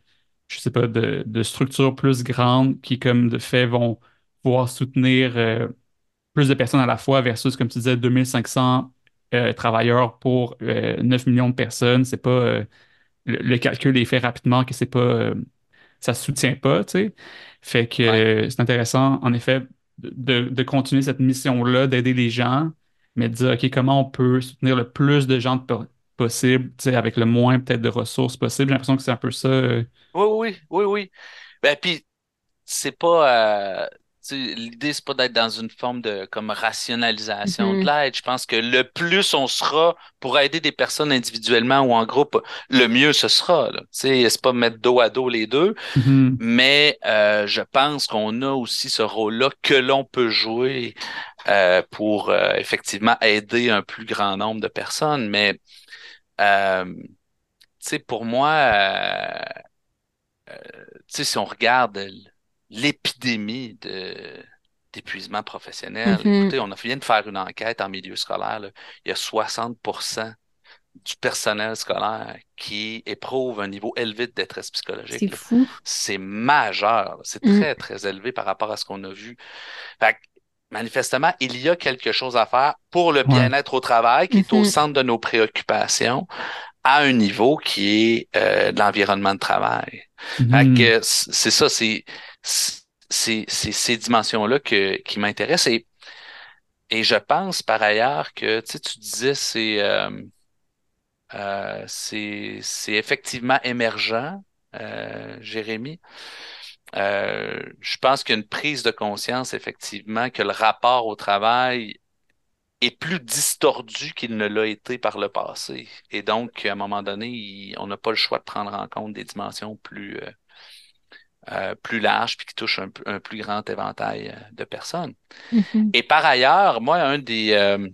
je sais pas, de, de structures plus grandes qui, comme de fait, vont pouvoir soutenir plus de personnes à la fois versus, comme tu disais, 2500 euh, travailleurs pour euh, 9 millions de personnes. C'est pas, euh, le, le calcul est fait rapidement que c'est pas, euh, ça se soutient pas, tu sais. Fait que Ouais. euh, c'est intéressant, en effet, de, de continuer cette mission-là, d'aider les gens, mais de dire, OK, comment on peut soutenir le plus de gens po- possible, tu sais, avec le moins peut-être de ressources possible. J'ai l'impression que c'est un peu ça. euh, Oui, oui, oui, oui. Ben, puis, c'est pas. euh, l'idée, c'est pas d'être dans une forme de comme rationalisation de Mhm. l'aide. Je pense que le plus on sera pour aider des personnes individuellement ou en groupe, le mieux ce sera. C'est pas mettre dos à dos les deux, mhm, mais euh, je pense qu'on a aussi ce rôle-là que l'on peut jouer euh, pour euh, effectivement aider un plus grand nombre de personnes. Mais euh, tu sais, pour moi, euh, tu sais, si on regarde l'épidémie de d'épuisement professionnel, Mhm. écoutez, on a vient de faire une enquête en milieu scolaire, là. Il y a 60% du personnel scolaire qui éprouve un niveau élevé de détresse psychologique. C'est fou. C'est majeur, c'est Mm. très, très élevé par rapport à ce qu'on a vu. Fait que, manifestement, il y a quelque chose à faire pour le Ouais. bien-être au travail qui est au Mhm. centre de nos préoccupations à un niveau qui est euh, de l'environnement de travail. Fait mhm. que c- c'est ça, c'est c'est c'est ces dimensions-là que qui m'intéressent et et je pense par ailleurs que tu sais tu disais c'est euh, euh, c'est c'est effectivement émergent, euh, Jérémy. Euh, je pense qu'il y a une prise de conscience effectivement que le rapport au travail est plus distordu qu'il ne l'a été par le passé. Et donc, à un moment donné, il- on n'a pas le choix de prendre en compte des dimensions plus, euh, euh, plus larges puis qui touchent un, un plus grand éventail euh, de personnes. Mhm. Et par ailleurs, moi, un des, euh,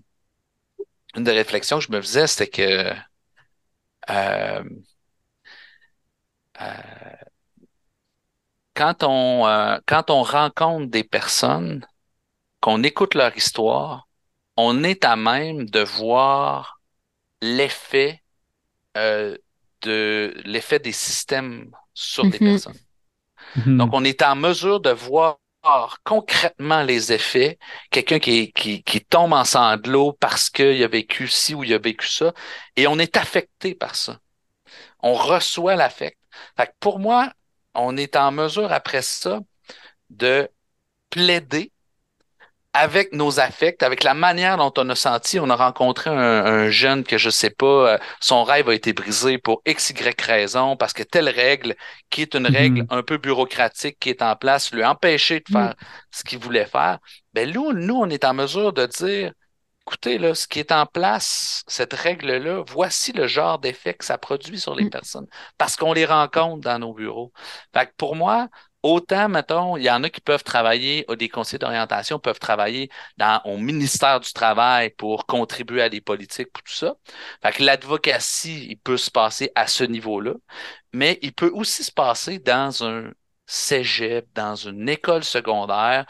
une des réflexions que je me faisais, c'était que euh, euh, quand on, euh, quand on rencontre des personnes, qu'on écoute leur histoire, on est à même de voir l'effet euh, de l'effet des systèmes sur des Mhm. personnes. Mhm. Donc, on est en mesure de voir concrètement les effets, quelqu'un qui, qui, qui tombe en sanglots parce qu'il a vécu ci ou il a vécu ça, et on est affecté par ça. On reçoit l'affect. Fait pour moi, on est en mesure après ça de plaider avec nos affects, avec la manière dont on a senti, on a rencontré un, jeune que je sais pas, euh, son rêve a été brisé pour x, y raison, parce que telle règle, qui est une mm-hmm. règle un peu bureaucratique qui est en place, lui a empêché de faire mm. ce qu'il voulait faire. Ben, nous, nous, on est en mesure de dire, écoutez, là, ce qui est en place, cette règle-là, voici le genre d'effet que ça produit sur les mm. personnes, parce qu'on les rencontre dans nos bureaux. Fait que pour moi, Autant, mettons, il y en a qui peuvent travailler, des conseillers d'orientation peuvent travailler dans, au ministère du Travail pour contribuer à des politiques, pour tout ça. Fait que l'advocatie, il peut se passer à ce niveau-là, mais il peut aussi se passer dans un cégep, dans une école secondaire,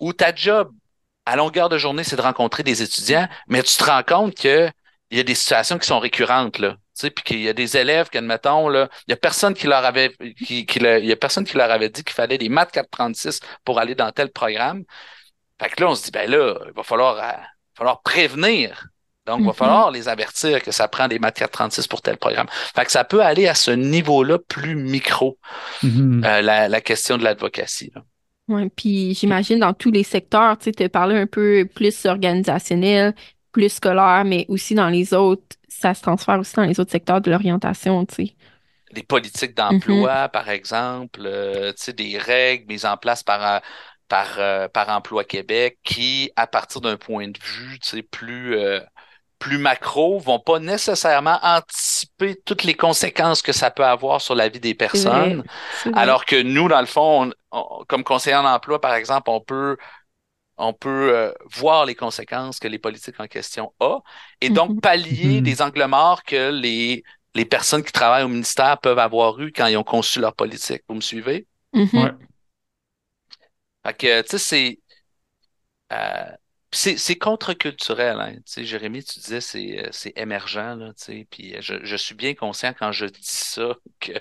où ta job, à longueur de journée, c'est de rencontrer des étudiants, mais tu te rends compte qu'il y a des situations qui sont récurrentes, là puis qu'il y a des élèves qu'admettons, là, il y a personne qui leur avait, qui, il y a personne qui leur avait dit qu'il fallait des maths 436 pour aller dans tel programme. Fait que là, on se dit, ben là, il va falloir, euh, falloir prévenir. Donc, il va mm-hmm. falloir les avertir que ça prend des maths 436 pour tel programme. Fait que ça peut aller à ce niveau-là plus micro, mm-hmm. euh, la, la, question de l'advocatie. Oui, puis j'imagine dans tous les secteurs, tu sais, tu parlé un peu plus organisationnel, plus scolaire, mais aussi dans les autres, ça se transfère aussi dans les autres secteurs de l'orientation, tu sais. Les politiques d'emploi, mm-hmm. par exemple, euh, tu sais, des règles mises en place par, euh, par, euh, par Emploi Québec qui, à partir d'un point de vue, tu sais, plus, plus macro, vont pas nécessairement anticiper toutes les conséquences que ça peut avoir sur la vie des personnes. Alors que nous, dans le fond, comme conseiller en emploi, par exemple, on peut on peut euh, voir les conséquences que les politiques en question ont et donc mhm. pallier mhm. des angles morts que les, les personnes qui travaillent au ministère peuvent avoir eu quand ils ont conçu leur politique. Vous me suivez? Mhm. Fait que, tu sais, c'est. Euh, c'est contre-culturel, hein. Tu sais, Jérémy, tu disais c'est euh, c'est émergent, là, tu sais, puis je, je, suis bien conscient quand je dis ça que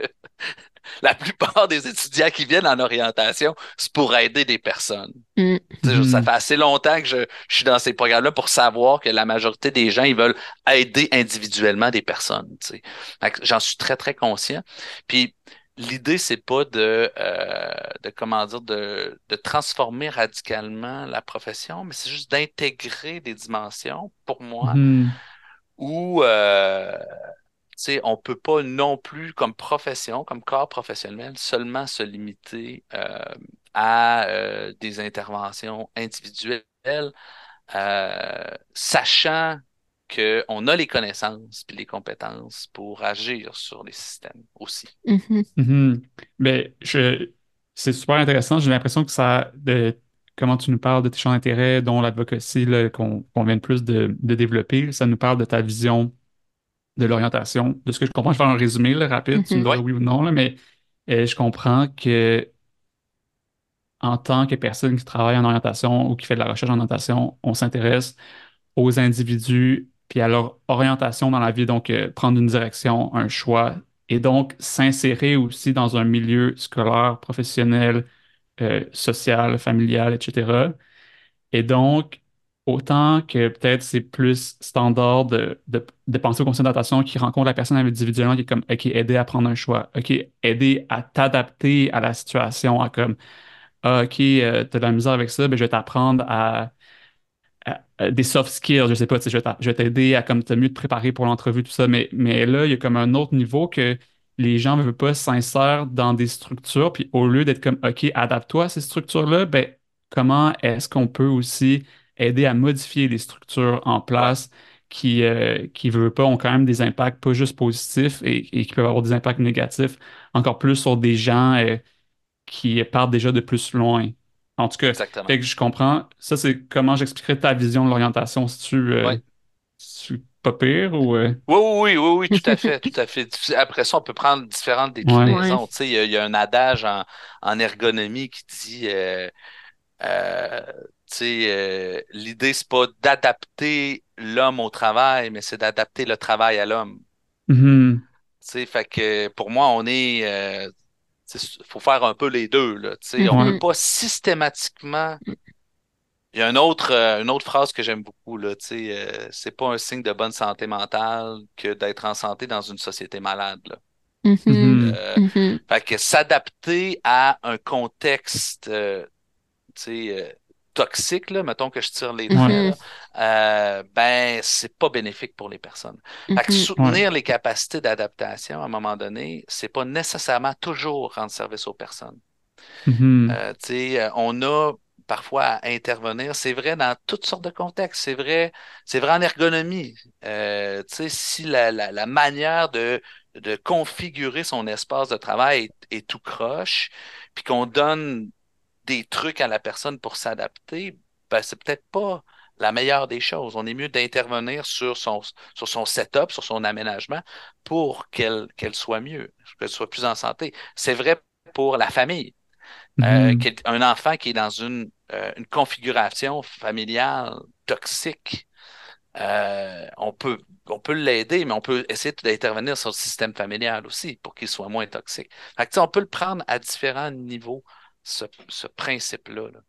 la plupart des étudiants qui viennent en orientation, c'est pour aider des personnes. Mm. Ça fait assez longtemps que je, suis dans ces programmes-là pour savoir que la majorité des gens, ils veulent aider individuellement des personnes. J'en suis très, très conscient. Puis l'idée, c'est pas de, euh, de comment dire, de, de transformer radicalement la profession, mais c'est juste d'intégrer des dimensions, pour moi, mm. où euh, on ne peut pas non plus, comme profession, comme corps professionnel, seulement se limiter euh, à euh, des interventions individuelles, euh, sachant qu'on a les connaissances et les compétences pour agir sur les systèmes aussi. Mm-hmm. Mm-hmm. Mais je, c'est super intéressant. J'ai l'impression que ça, de, comment tu nous parles de tes champs d'intérêt, dont l'advocacy qu'on vient de plus de, de, développer, ça nous parle de ta vision de l'orientation. De ce que je comprends, je vais faire un résumé rapide, tu me mhm. dis oui ou non, mais euh, je comprends que en tant que personne qui travaille en orientation ou qui fait de la recherche en orientation, on s'intéresse aux individus puis à leur orientation dans la vie, donc euh, prendre une direction, un choix, et donc s'insérer aussi dans un milieu scolaire, professionnel, euh, social, familial, etc. Et donc, Autant que peut-être c'est plus standard de, de, penser au conseil d'orientation qui rencontre la personne individuellement, qui est comme, OK, aider à prendre un choix. OK, aider à t'adapter à la situation, à comme, ah, OK, euh, tu as de la misère avec ça, ben, je vais t'apprendre à, des soft skills, je sais pas, je vais t'aider à comme, mieux te préparer pour l'entrevue, tout ça. Mais, mais là, il y a comme un autre niveau que les gens ne veulent pas s'insèrent dans des structures, puis au lieu d'être comme, OK, adapte-toi à ces structures-là, ben, comment est-ce qu'on peut aussi aider à modifier les structures en place qui, euh, qui veut pas, ont quand même des impacts pas juste positifs et, qui peuvent avoir des impacts négatifs, encore plus sur des gens euh, qui partent déjà de plus loin. En tout cas, que je comprends. Ça, c'est comment j'expliquerais ta vision de l'orientation, si tu, euh, pas pire ou. Oui, oui, oui, oui, tout à fait, tout à fait. Après ça, on peut prendre différentes déclinaisons. il y, a un adage en, en ergonomie qui dit euh, l'idée, c'est pas d'adapter l'homme au travail, mais c'est d'adapter le travail à l'homme. Mm-hmm. Fait que pour moi, on est. Euh, il faut faire un peu les deux. Là. On ne peut pas systématiquement. Il y a une autre, euh, une autre phrase que j'aime beaucoup. Là, euh, c'est pas un signe de bonne santé mentale que d'être en santé dans une société malade. Là. Mhm. Euh, Mhm. fait que s'adapter à un contexte toxique, là, mettons que je tire les traits, euh, ben, c'est pas bénéfique pour les personnes. Fait que Mhm. soutenir les capacités d'adaptation à un moment donné, c'est pas nécessairement toujours rendre service aux personnes. Mhm. Euh, tu sais, euh, on a parfois à intervenir. C'est vrai dans toutes sortes de contextes. C'est vrai, c'est vrai en ergonomie. Euh, tu sais, si la, la, la manière de, de configurer son espace de travail est, est tout croche, puis qu'on donne des trucs à la personne pour s'adapter, ben, c'est peut-être pas la meilleure des choses. On est mieux d'intervenir sur son, sur son setup, sur son aménagement pour qu'elle soit mieux, qu'elle soit plus en santé. C'est vrai pour la famille. Euh, Mhm. quel- un enfant qui est dans une, euh, une configuration familiale toxique, euh, on peut, on peut l'aider, mais on peut essayer d'intervenir sur le système familial aussi pour qu'il soit moins toxique. Fait que, on peut le prendre à différents niveaux, ce, ce principe-là. là.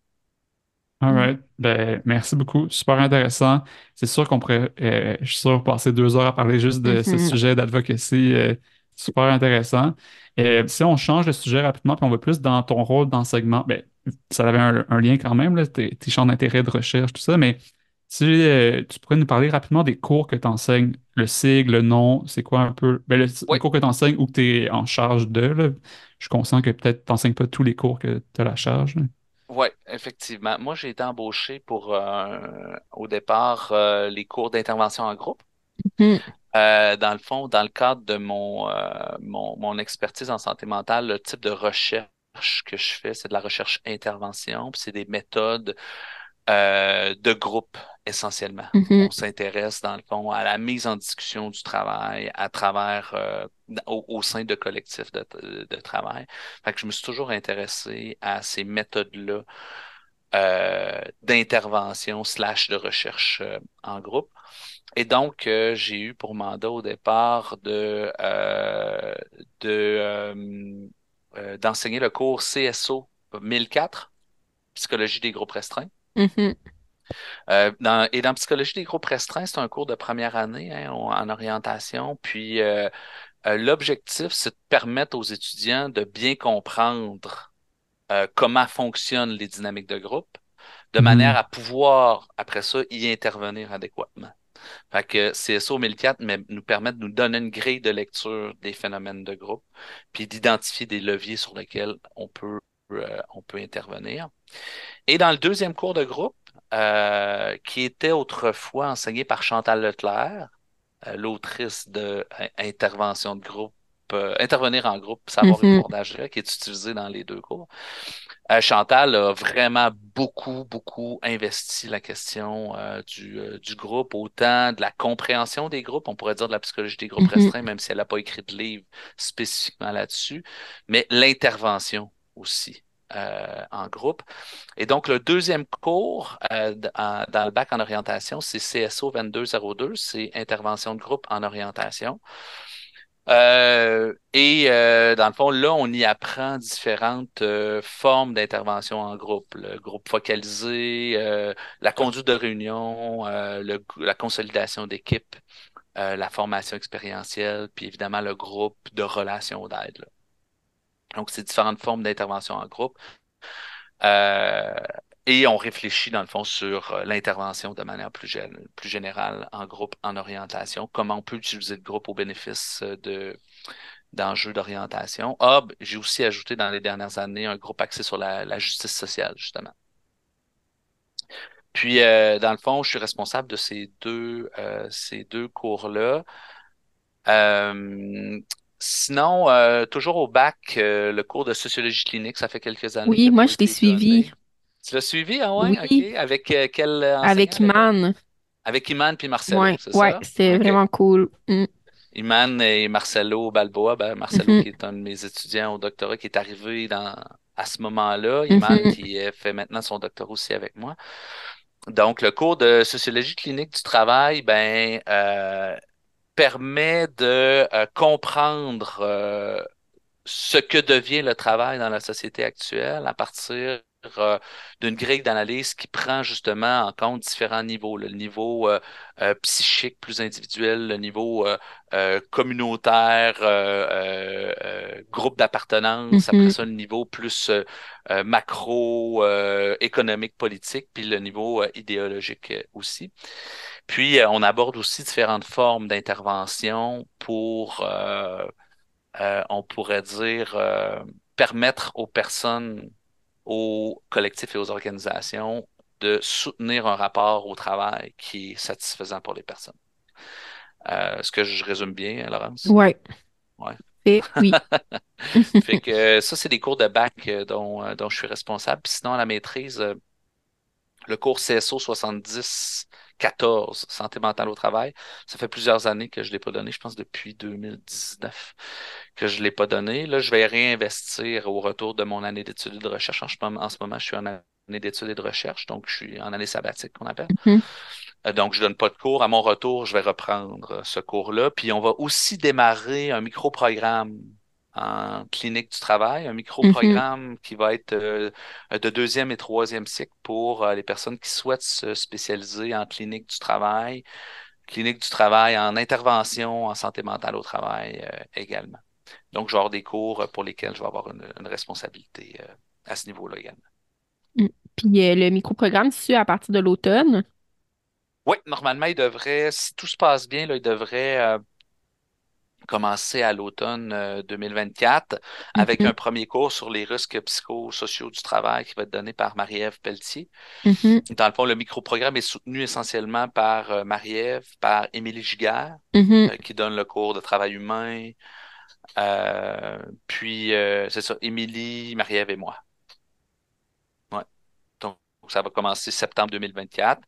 All right. Ben, merci beaucoup. Super intéressant. C'est sûr qu'on pourrait, euh, je suis sûr, passer deux heures à parler juste de ce sujet d'advocacy. euh, super intéressant. Euh, si on change de sujet rapidement, puis on va plus dans ton rôle d'enseignement, ben, ça avait un, un lien quand même, là, tes, tes champs d'intérêt de recherche, tout ça, mais si euh, tu pourrais nous parler rapidement des cours que tu enseignes, le sigle, le nom, c'est quoi un peu, ben, le, le Oui, cours que tu enseignes ou que tu es en charge de, là. Je suis conscient que peut-être tu n'enseignes pas tous les cours que tu as la charge. là. ouais, effectivement. Moi, j'ai été embauché pour, euh, au départ, euh, les cours d'intervention en groupe. Euh, dans le fond, dans le cadre de mon, euh, mon, mon expertise en santé mentale, le type de recherche que je fais, c'est de la recherche intervention, puis c'est des méthodes euh, de groupe essentiellement. Mhm. On s'intéresse dans le fond à la mise en discussion du travail à travers euh, au, au sein de collectifs de, de travail. Fait que je me suis toujours intéressé à ces méthodes-là euh, d'intervention slash de recherche euh, en groupe. Et donc, j'ai eu pour mandat au départ de, euh, de, euh, euh, d'enseigner le cours CSO 1004, Psychologie des groupes restreints. Mhm. Euh, dans- et dans Psychologie des groupes restreints, c'est un cours de première année hein, en en orientation. Puis euh, euh, l'objectif, c'est de permettre aux étudiants de bien comprendre comment fonctionnent les dynamiques de groupe, de Mhm. manière à pouvoir, après ça, y intervenir adéquatement. Fait que CSO 1004 mais, nous permet de nous donner une grille de lecture des phénomènes de groupe, puis d'identifier des leviers sur lesquels on peut, euh, on peut intervenir. Et dans le deuxième cours de groupe, euh, qui était autrefois enseigné par Chantal Leclerc, euh, l'autrice de Intervention de groupe, euh, Intervenir en groupe, savoir et Mhm. pouvoir d'agir, qui est utilisé dans les deux cours. Chantal a vraiment beaucoup, beaucoup investi la question euh, du, euh, du groupe, autant de la compréhension des groupes, on pourrait dire de la psychologie des groupes Mhm. restreints, même si elle n'a pas écrit de livre spécifiquement là-dessus, mais l'intervention aussi euh, en groupe. Et donc, le deuxième cours euh, dans le bac en orientation, c'est CSO 2202, c'est intervention de groupe en orientation. Euh, et dans le fond, là, on y apprend différentes formes d'intervention en groupe. Le groupe focalisé, la conduite de réunion, la consolidation d'équipe, la formation expérientielle, puis évidemment le groupe de relations d'aide. Donc, c'est différentes formes d'intervention en groupe. Euh, et on réfléchit, dans le fond, sur euh, l'intervention de manière plus générale en groupe, en orientation. Comment on peut utiliser le groupe au bénéfice euh, de, d'enjeux d'orientation. Ah, ben, j'ai aussi ajouté dans les dernières années un groupe axé sur la, la justice sociale, justement. Puis, euh, dans le fond, je suis responsable de ces deux, euh, ces deux cours-là. Euh, sinon, euh, toujours au bac, euh, le cours de sociologie clinique, ça fait quelques années Oui, moi, je l'ai suivi. donné. Tu l'as suivi, ah ouais? Oui, OK. Avec euh, quel avec? Iman. Avec Iman puis Marcelo, Ouais, c'est ouais, ça? vraiment cool. Mm. Iman et Marcelo Balboa, ben Marcelo Mhm. qui est un de mes étudiants au doctorat qui est arrivé dans, à ce moment-là, Iman Mhm. qui fait maintenant son doctorat aussi avec moi. Donc, le cours de sociologie clinique du travail, ben, euh, permet de euh, comprendre euh, ce que devient le travail dans la société actuelle à partir euh, d'une grille d'analyse qui prend justement en compte différents niveaux. Le niveau euh, euh, psychique plus individuel, le niveau communautaire, groupe d'appartenance, après Mhm. ça, le niveau plus macro, économique, politique, puis le niveau idéologique aussi. Puis, on aborde aussi différentes formes d'intervention pour euh, on pourrait dire, euh, permettre aux personnes, aux collectifs et aux organisations de soutenir un rapport au travail qui est satisfaisant pour les personnes. Euh, Est-ce que je résume bien, Laurence? Ouais. Ouais. Et oui. Fait que ça, c'est des cours de bac euh, dont, euh, dont je suis responsable. Puis sinon, à la maîtrise, le cours CSO 70 14, santé mentale au travail. Ça fait plusieurs années que je ne l'ai pas donné, je pense depuis 2019 que je ne l'ai pas donné. Là, je vais réinvestir au retour de mon année d'études et de recherche. En, ce moment- en ce moment, je suis en année d'études et de recherche, donc je suis en année sabbatique qu'on appelle. Mhm. Euh, Donc, je donne pas de cours. À mon retour, je vais reprendre euh, ce cours-là. Puis, on va aussi démarrer un micro-programme en clinique du travail, un micro-programme qui va être euh, de deuxième et troisième cycle pour euh, les personnes qui souhaitent se spécialiser en clinique du travail, clinique du travail en intervention en santé mentale au travail euh, également. Donc, je vais avoir des cours pour lesquels je vais avoir une, une responsabilité à ce niveau-là également. Puis euh, le micro-programme, c'est à partir de l'automne? Oui, normalement, il devrait, si tout se passe bien, là, il devrait euh, commencer à l'automne euh, 2024 avec Mhm. un premier cours sur les risques psychosociaux du travail qui va être donné par Marie-Ève Pelletier. Mhm. Dans le fond, le micro-programme est soutenu essentiellement par euh, Marie-Ève, par Émilie Giguère, Mhm. euh, qui donne le cours de travail humain. Euh, puis, euh, c'est ça, Émilie, Marie-Ève et moi. Ouais. Donc, ça va commencer septembre 2024.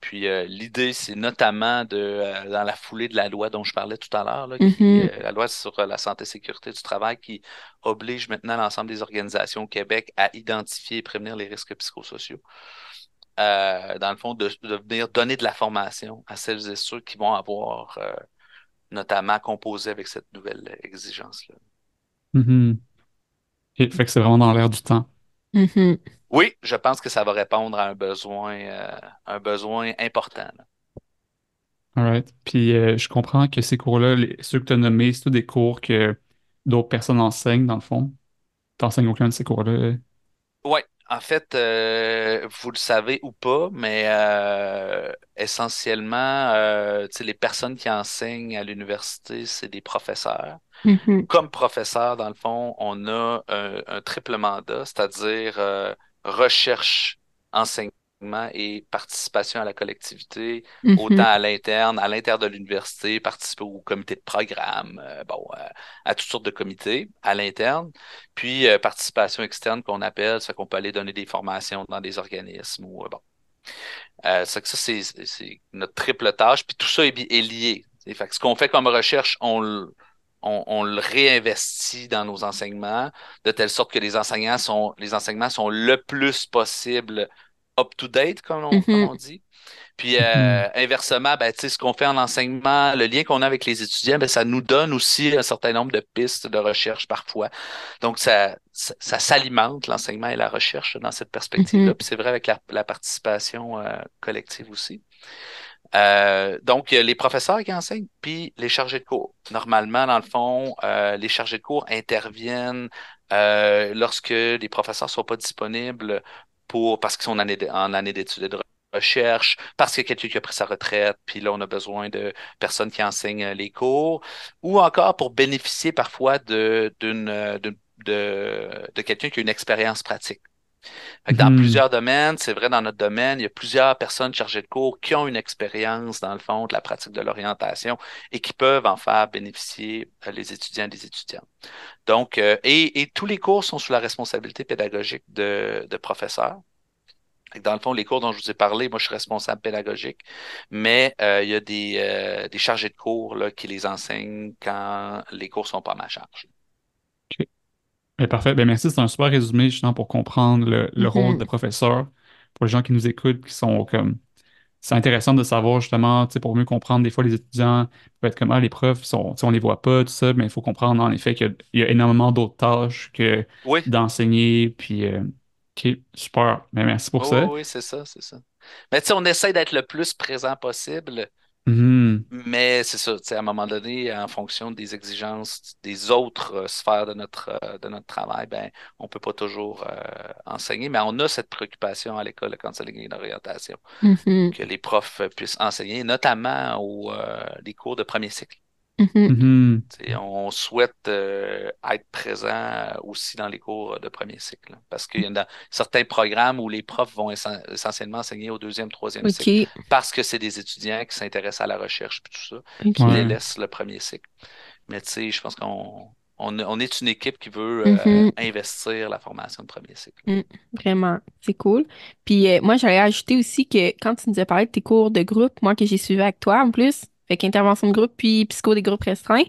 Puis euh, l'idée, c'est notamment de, euh, dans la foulée de la loi dont je parlais tout à l'heure, là, qui, Mhm. euh, la loi sur la santé et sécurité du travail qui oblige maintenant l'ensemble des organisations au Québec à identifier et prévenir les risques psychosociaux. Euh, dans le fond, de, de venir donner de la formation à celles et ceux qui vont avoir euh, notamment composé avec cette nouvelle exigence-là. Mhm. Et fait que c'est vraiment dans l'air du temps. Mhm. Oui, je pense que ça va répondre à un besoin, euh, un besoin important. là. All right. Puis euh, je comprends que ces cours-là, ceux que tu as nommés, c'est tous des cours que d'autres personnes enseignent, dans le fond. Tu n'enseignes aucun de ces cours-là. Oui, en fait, euh, vous le savez ou pas, mais euh, essentiellement, euh, tu sais, les personnes qui enseignent à l'université, c'est des professeurs. Mhm. Comme professeur, dans le fond, on a un, un triple mandat, c'est-à-dire euh, recherche, enseignement et participation à la collectivité, autant Mhm. à l'interne, à l'interne de l'université, participer au comité de programme, euh, bon, euh, à toutes sortes de comités à l'interne, puis euh, participation externe qu'on appelle, c'est qu'on peut aller donner des formations dans des organismes ou bon. Euh, c'est que ça, c'est notre triple tâche, puis tout ça est, lié. Fait que ce qu'on fait comme recherche, on le, on, on le réinvestit dans nos enseignements, de telle sorte que les enseignants sont, les enseignements sont le plus possible up-to-date, comme on, comme Mhm. on dit. Puis euh, inversement, ben, tu sais, ce qu'on fait en enseignement, le lien qu'on a avec les étudiants, ben, ça nous donne aussi un certain nombre de pistes de recherche parfois. Donc, ça, ça, ça s'alimente, l'enseignement et la recherche dans cette perspective-là. Mhm. Puis c'est vrai avec la, la participation euh, collective aussi. Euh, donc, les professeurs qui enseignent, puis les chargés de cours. Normalement, dans le fond, euh, les chargés de cours interviennent euh, lorsque les professeurs ne sont pas disponibles pour, parce qu'ils sont en année, d'études et de recherche, parce qu'il y a quelqu'un qui a pris sa retraite, puis là, on a besoin de personnes qui enseignent euh, les cours, ou encore pour bénéficier parfois de, d'une, de quelqu'un qui a une expérience pratique. Fait que dans Mhm. plusieurs domaines, c'est vrai, dans notre domaine, il y a plusieurs personnes chargées de cours qui ont une expérience, dans le fond, de la pratique de l'orientation et qui peuvent en faire bénéficier euh, les étudiants et les étudiantes. Donc, euh, et, et tous les cours sont sous la responsabilité pédagogique de, de professeurs. Dans le fond, les cours dont je vous ai parlé, moi, je suis responsable pédagogique, mais euh, il y a des, euh, des chargés de cours là, qui les enseignent quand les cours sont pas à ma charge. Ben, parfait. Ben, merci. C'est un super résumé, justement, pour comprendre le, le rôle Mhm. de professeur. Pour les gens qui nous écoutent, qui sont comme c'est intéressant de savoir justement, tu sais, pour mieux comprendre, des fois, les étudiants peuvent être comme, ah, les profs, sont, on les voit pas, tout ça, mais il faut comprendre en effet qu'il y a, énormément d'autres tâches que Oui, d'enseigner, puis, euh, ok, super, mais merci pour ça. oui, oui, c'est ça, c'est ça. Mais tu sais, on essaie d'être le plus présent possible. Mhm. Mais c'est ça, tu sais, à un moment donné, en fonction des exigences des autres euh, sphères de notre, euh, de notre travail, ben, on ne peut pas toujours euh, enseigner, mais on a cette préoccupation à l'école de counseling et d'orientation, Mhm. que les profs puissent enseigner, notamment aux les cours de premier cycle. Mhm. Mhm. Tu sais, on souhaite euh, être présent aussi dans les cours de premier cycle, parce qu'il y a dans certains programmes où les profs vont essen- essentiellement enseigner au deuxième, troisième cycle, parce que c'est des étudiants qui s'intéressent à la recherche et tout ça qui les Ouais. laisse le premier cycle. Mais tu sais, je pense qu'on on, on est une équipe qui veut euh, Mhm. investir la formation de premier cycle. Mm, Vraiment, c'est cool. Puis euh, moi, j'allais ajouter aussi que quand tu nous as parlé de tes cours de groupe, moi que j'ai suivi avec toi en plus, fait qu'intervention de groupe puis psycho des groupes restreints,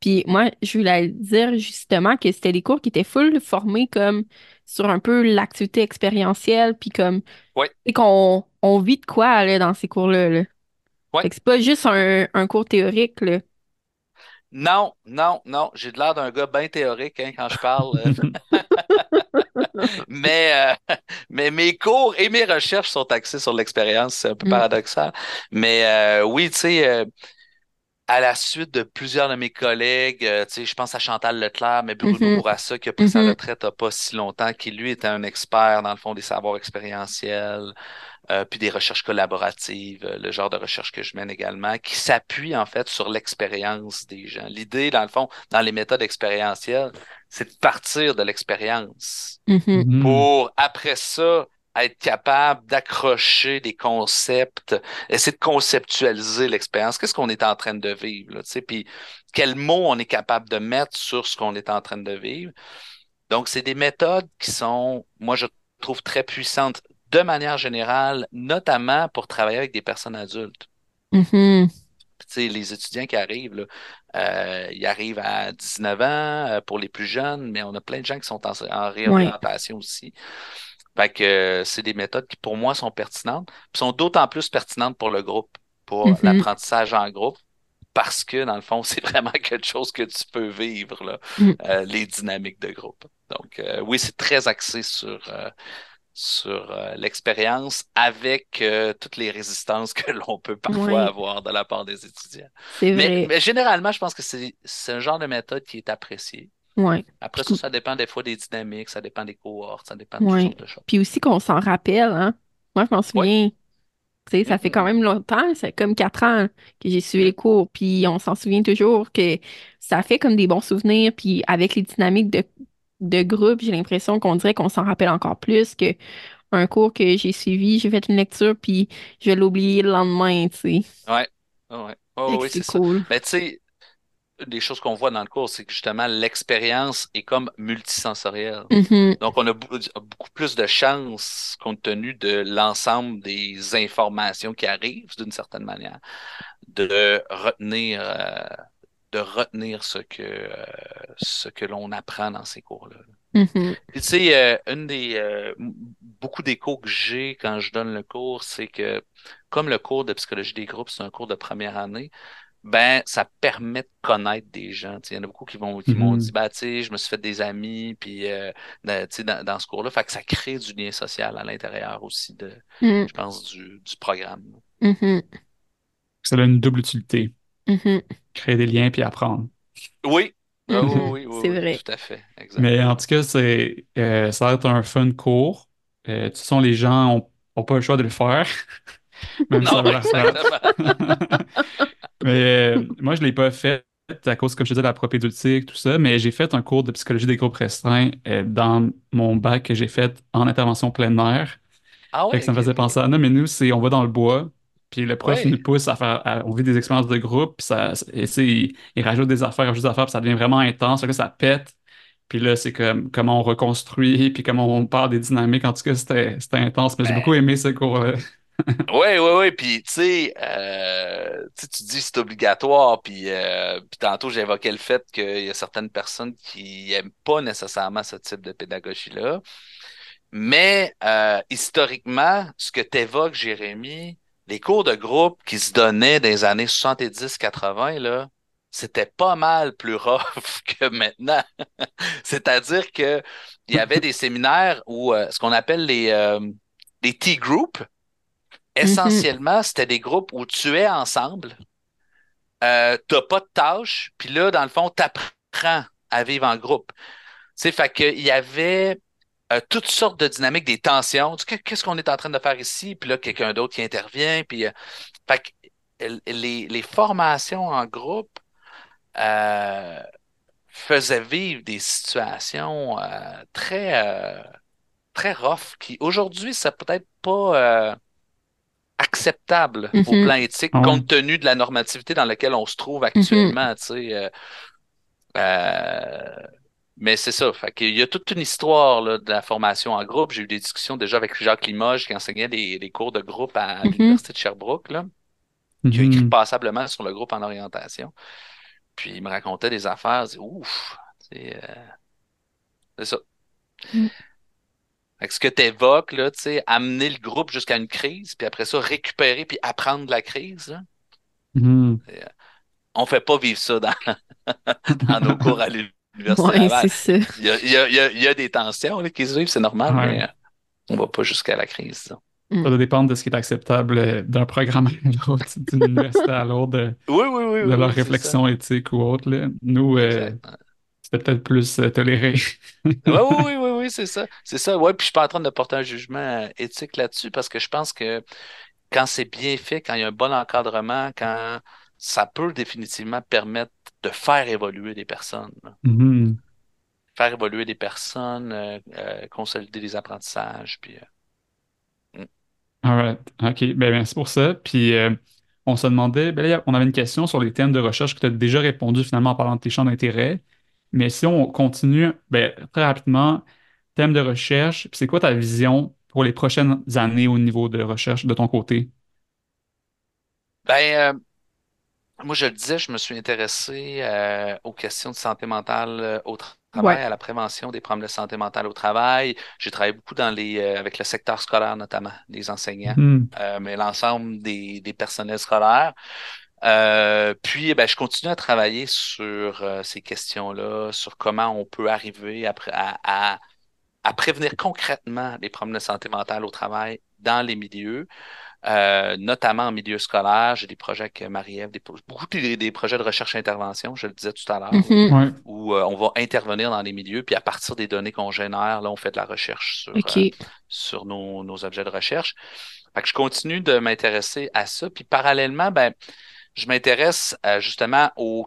puis moi, je voulais dire justement que c'était des cours qui étaient full formés comme sur un peu l'activité expérientielle, puis comme, Oui, et qu'on on vit de quoi là, dans ces cours-là. Là. oui. Fait que c'est pas juste un, un cours théorique, là. Non, non, non. J'ai de l'air d'un gars bien théorique hein, quand je parle. euh, mais, euh, mais mes cours et mes recherches sont axés sur l'expérience. C'est un peu Mm. paradoxal. Mais euh, oui, tu sais, euh, à la suite de plusieurs de mes collègues, tu sais, je pense à Chantal Leclerc, mais Bruno Mhm. Bourassa, qui a pris sa Mhm. retraite il n'y a pas si longtemps, qui lui était un expert, dans le fond, des savoirs expérientiels, euh, puis des recherches collaboratives, euh, le genre de recherche que je mène également, qui s'appuie en fait sur l'expérience des gens. L'idée, dans le fond, dans les méthodes expérientielles, c'est de partir de l'expérience Mhm. Mhm. pour, après ça, être capable d'accrocher des concepts, essayer de conceptualiser l'expérience. Qu'est-ce qu'on est en train de vivre, là, tu sais, puis quels mots on est capable de mettre sur ce qu'on est en train de vivre? Donc, c'est des méthodes qui sont, moi, je trouve très puissantes de manière générale, notamment pour travailler avec des personnes adultes. Mhm. Tu les étudiants qui arrivent, là, euh, ils arrivent à 19 ans euh, pour les plus jeunes, mais on a plein de gens qui sont en, en Ouais. réorientation aussi. Fait que euh, c'est des méthodes qui, pour moi, sont pertinentes, puis sont d'autant plus pertinentes pour le groupe, pour Mhm. l'apprentissage en groupe, parce que, dans le fond, c'est vraiment quelque chose que tu peux vivre, là, Mm. euh, les dynamiques de groupe. Donc, oui, c'est très axé sur, sur euh, l'expérience avec euh, toutes les résistances que l'on peut parfois Ouais, avoir de la part des étudiants. Mais, vrai. mais généralement, je pense que c'est c'est un genre de méthode qui est apprécié. Ouais. Après ça, ça dépend des fois des dynamiques, ça dépend des cohortes, ça dépend de toutes ouais. sortes de choses. Puis aussi qu'on s'en rappelle, hein. Moi, je m'en souviens. Tu sais, ça fait quand Mhm. même longtemps, c'est comme quatre ans que j'ai suivi les cours, puis on s'en souvient toujours que ça fait comme des bons souvenirs, puis avec les dynamiques de, de groupe, j'ai l'impression qu'on dirait qu'on s'en rappelle encore plus que un cours que j'ai suivi, j'ai fait une lecture, puis je vais l'oublier le lendemain, tu sais. Ouais, que oui, c'est ça. cool. Mais tu sais, une des choses qu'on voit dans le cours, c'est que justement, l'expérience est comme multisensorielle. Mhm. Donc, on a beaucoup plus de chances, compte tenu de l'ensemble des informations qui arrivent d'une certaine manière, de retenir, euh, de retenir ce que, euh, ce que l'on apprend dans ces cours-là. Mhm. Puis, tu sais, euh, une des, euh, beaucoup d'échos que j'ai quand je donne le cours, c'est que comme le cours de psychologie des groupes, c'est un cours de première année, ben, ça permet de connaître des gens. Tu sais, Il y en a beaucoup qui vont, qui m'ont dit, Mhm. bah, tu sais, je me suis fait des amis, puis, euh, dans, tu sais, dans, dans ce cours-là. Fait que ça crée du lien social à l'intérieur aussi de, Mhm. je pense, du, du programme. Mhm. Ça a une double utilité. Mhm. Créer des liens puis apprendre. Oui, Ah oui, Mhm. oui, oui, C'est oui, vrai. tout à fait, exact. Mais en tout cas, c'est, euh, ça va être un fun cours. Euh, de toute façon, les gens n'ont pas le choix de le faire, même si ça. Mais euh, moi, je ne l'ai pas fait à cause, comme je disais, de la propédeutique, tout ça, mais j'ai fait un cours de psychologie des groupes restreints euh, dans mon bac que j'ai fait en intervention plein air. Ah Fait oui, que ça me faisait penser à non, mais nous, c'est on va dans le bois, puis le prof nous pousse à faire, à- on vit des expériences de groupe, puis ça, et il, il rajoute des affaires, il rajoute des affaires, puis ça devient vraiment intense, là, ça pète. Puis là, c'est comme comment on reconstruit, puis comment on parle des dynamiques. En tout cas, c'était intense, mais j'ai Ben, beaucoup aimé ce cours-là. Oui, oui, oui. Puis, tu sais, euh, tu sais, tu dis c'est obligatoire. Puis, euh, puis tantôt, j'évoquais le fait qu'il y a certaines personnes qui n'aiment pas nécessairement ce type de pédagogie-là. Mais euh, historiquement, ce que tu évoques, Jérémy, les cours de groupe qui se donnaient dans les années 70-80, là, c'était pas mal plus rough que maintenant. C'est-à-dire que il y avait des séminaires où euh, ce qu'on appelle les, euh, les T-groups, essentiellement, c'était des groupes où tu es ensemble, euh, tu n'as pas de tâches, puis là, dans le fond, tu apprends à vivre en groupe. Tu sais, fait qu'il y avait euh, toutes sortes de dynamiques, des tensions. Qu'est-ce qu'on est en train de faire ici? Puis là, quelqu'un d'autre qui intervient. Puis, euh, fait que les, les, formations en groupe euh, faisaient vivre des situations très, très rough qui, aujourd'hui, ça peut-être pas acceptable au Mhm. plan éthique ouais. compte tenu de la normativité dans laquelle on se trouve actuellement. tu sais, euh, euh, mais c'est ça. Fait qu'il y a toute une histoire là, de la formation en groupe. J'ai eu des discussions déjà avec Jacques Limoges qui enseignait des, des cours de groupe à, à Mhm. l'Université de Sherbrooke, là, qui a écrit Mhm. passablement sur le groupe en orientation. Puis il me racontait des affaires. Je dis, Ouf, c'est euh, c'est ça. Mm. Fait que ce que tu évoques, là, tu sais, amener le groupe jusqu'à une crise, puis après ça, récupérer puis apprendre de la crise, là, Mhm. on fait pas vivre ça dans, dans nos cours à l'Université Ouais, Laval. c'est ça. Il y a, il y a- il y a- il y a des tensions là, qui se vivent, c'est normal, Ouais. mais euh, on va pas jusqu'à la crise. disons. Ça doit dépendre de ce qui est acceptable euh, d'un programme à l'autre, d'une université à l'autre, de, Oui, oui, oui. de oui, leur réflexion éthique ou autre. là. Nous, euh, c'était peut-être plus euh, toléré. Oui, oui, oui, oui, oui, c'est ça. C'est ça. Ouais, puis je suis pas en train de porter un jugement éthique là-dessus parce que je pense que quand c'est bien fait, quand il y a un bon encadrement, quand ça peut définitivement permettre de faire évoluer des personnes. Mhm. Faire évoluer des personnes, euh, euh, consolider des apprentissages, puis euh, All right. OK. Ben, merci pour ça. Puis, on se demandait, ben là, on avait une question sur les thèmes de recherche que tu as déjà répondu finalement en parlant de tes champs d'intérêt. Mais si on continue, ben, très rapidement, thème de recherche, c'est quoi ta vision pour les prochaines années au niveau de recherche de ton côté? Ben, euh, moi, je le disais, je me suis intéressé euh, aux questions de santé mentale euh, au tra- travail, Ouais. à la prévention des problèmes de santé mentale au travail. J'ai travaillé beaucoup dans les, euh, avec le secteur scolaire, notamment, les enseignants, Mhm. euh, mais l'ensemble des, des personnels scolaires. Puis, ben, je continue à travailler sur ces questions-là, sur comment on peut arriver à, pré- à, à- à prévenir concrètement les problèmes de santé mentale au travail dans les milieux euh, notamment en milieu scolaire. J'ai des projets avec Marie-Ève, des, beaucoup des, des projets de recherche-intervention, je le disais tout à l'heure, Mhm. Ouais. où euh, on va intervenir dans les milieux, puis à partir des données qu'on génère, là, on fait de la recherche sur, euh, sur nos, nos objets de recherche. Fait que je continue de m'intéresser à ça. Puis parallèlement, ben, je m'intéresse euh, justement au,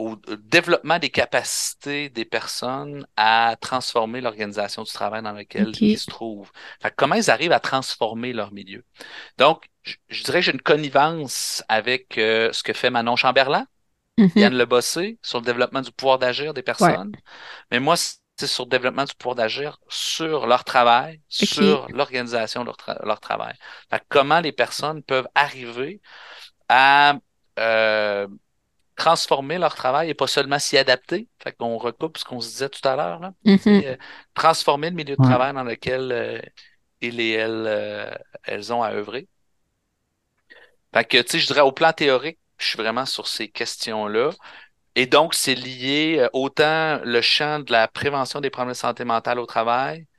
au développement des capacités des personnes à transformer l'organisation du travail dans laquelle ils se trouvent. Fait que comment ils arrivent à transformer leur milieu? Donc, je, je dirais que j'ai une connivence avec euh, ce que fait Manon Chamberlain, Mhm. Yann Le Bossé, sur le développement du pouvoir d'agir des personnes. Mais moi, c'est sur le développement du pouvoir d'agir sur leur travail, sur l'organisation de leur, tra- leur travail. Fait que comment les personnes peuvent arriver à euh, transformer leur travail et pas seulement s'y adapter. Fait qu'on recoupe ce qu'on se disait tout à l'heure, là. Mhm. C'est, euh, transformer le milieu de Ouais. travail dans lequel euh, ils et elles, euh, elles ont à œuvrer. Fait que, tu sais, je dirais au plan théorique, je suis vraiment sur ces questions-là. Et donc, c'est lié autant le champ de la prévention des problèmes de santé mentale au travail euh,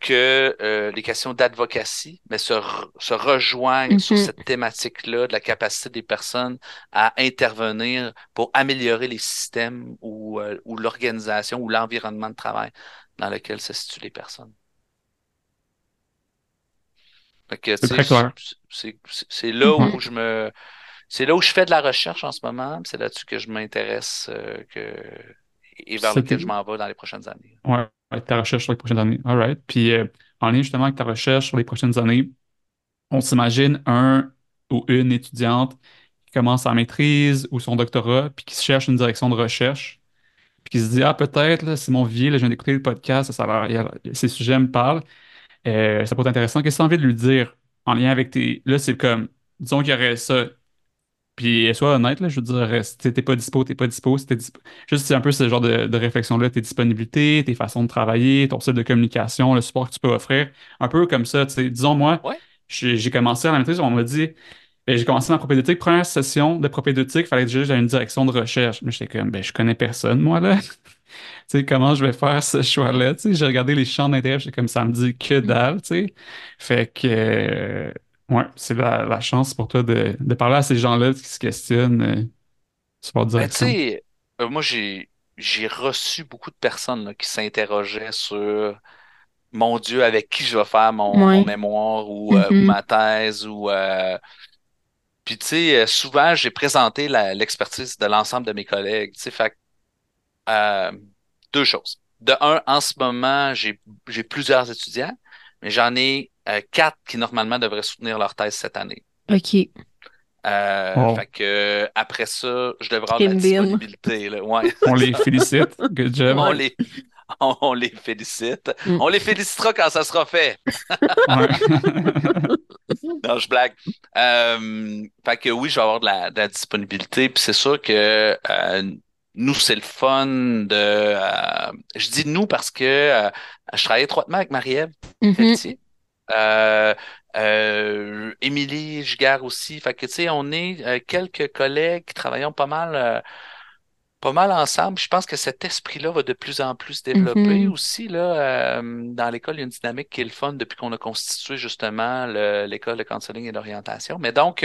que euh, les questions d'advocacy, mais se, re- se rejoignent sur Mhm. cette thématique-là de la capacité des personnes à intervenir pour améliorer les systèmes ou, euh, ou l'organisation ou l'environnement de travail dans lequel se situent les personnes. Fait que, C'est tu très sais, clair. c'est c'est- c'est là Ouais. où je me c'est là où je fais de la recherche en ce moment, c'est là-dessus que je m'intéresse euh, que et vers lequel je m'en vais dans les prochaines années. Ouais, ouais, ta recherche sur les prochaines années. All right. Puis, euh, en lien justement avec ta recherche sur les prochaines années, on s'imagine un ou une étudiante qui commence sa maîtrise ou son doctorat, puis qui se cherche une direction de recherche, puis qui se dit, ah, peut-être, Simon Vier, là, je viens d'écouter le podcast, ça a l'air- il y a- ces sujets me parlent, euh, ça peut être intéressant. Qu'est-ce que tu as envie de lui dire en lien avec tes. Là, c'est comme, disons qu'il y aurait ça. Puis, sois honnête, là, je veux dire, si t'es pas dispo, t'es pas dispo. Si t'es dispo- Juste, c'est un peu ce genre de, de réflexion-là, tes disponibilités, tes façons de travailler, ton style de communication, le support que tu peux offrir. Un peu comme ça, tu sais, disons, moi, Ouais. j'ai commencé à la maîtrise, on m'a dit, ben, j'ai commencé ma propédeutique, première session de propédeutique, il fallait que j'aille dans une direction de recherche. Mais j'étais comme, ben, je connais personne, moi, là. Tu sais, comment je vais faire ce choix-là? Tu sais, j'ai regardé les champs d'intérêt, j'étais comme ça me dit que dalle, tu sais. Fait que, euh, ouais, c'est la, la chance pour toi de, de parler à ces gens-là qui se questionnent euh, sur leur Ben, tu direction. sais, euh, moi, j'ai, j'ai reçu beaucoup de personnes là, qui s'interrogeaient sur mon Dieu, avec qui je vais faire mon, mémoire ou, euh, ou Mhm. ma thèse ou euh, puis tu sais, souvent j'ai présenté la- l'expertise de l'ensemble de mes collègues. Tu sais, fait que, euh, deux choses. De un, en ce moment, j'ai j'ai plusieurs étudiants, mais j'en ai euh, quatre qui normalement devraient soutenir leur thèse cette année. OK. Euh, fait que après ça, je devrais avoir de la disponibilité. Là. Ouais. On les félicite. Good job. On les, on, les félicite. Mm. On les félicitera quand ça sera fait. Non, je blague. Euh, fait que oui, je vais avoir de la, de la disponibilité. Puis c'est sûr que euh, nous, c'est le fun de. euh, je dis nous parce que euh, je travaille étroitement avec Marie-Ève. Pelletier. Euh, euh, Émilie Giguère aussi. Fait que tu sais, on est euh, quelques collègues qui travaillons pas mal. euh, pas mal ensemble. Je pense que cet esprit-là va de plus en plus se développer Mhm. aussi. Là, dans l'école, il y a une dynamique qui est le fun depuis qu'on a constitué justement le- l'école de counseling et d'orientation. Mais donc,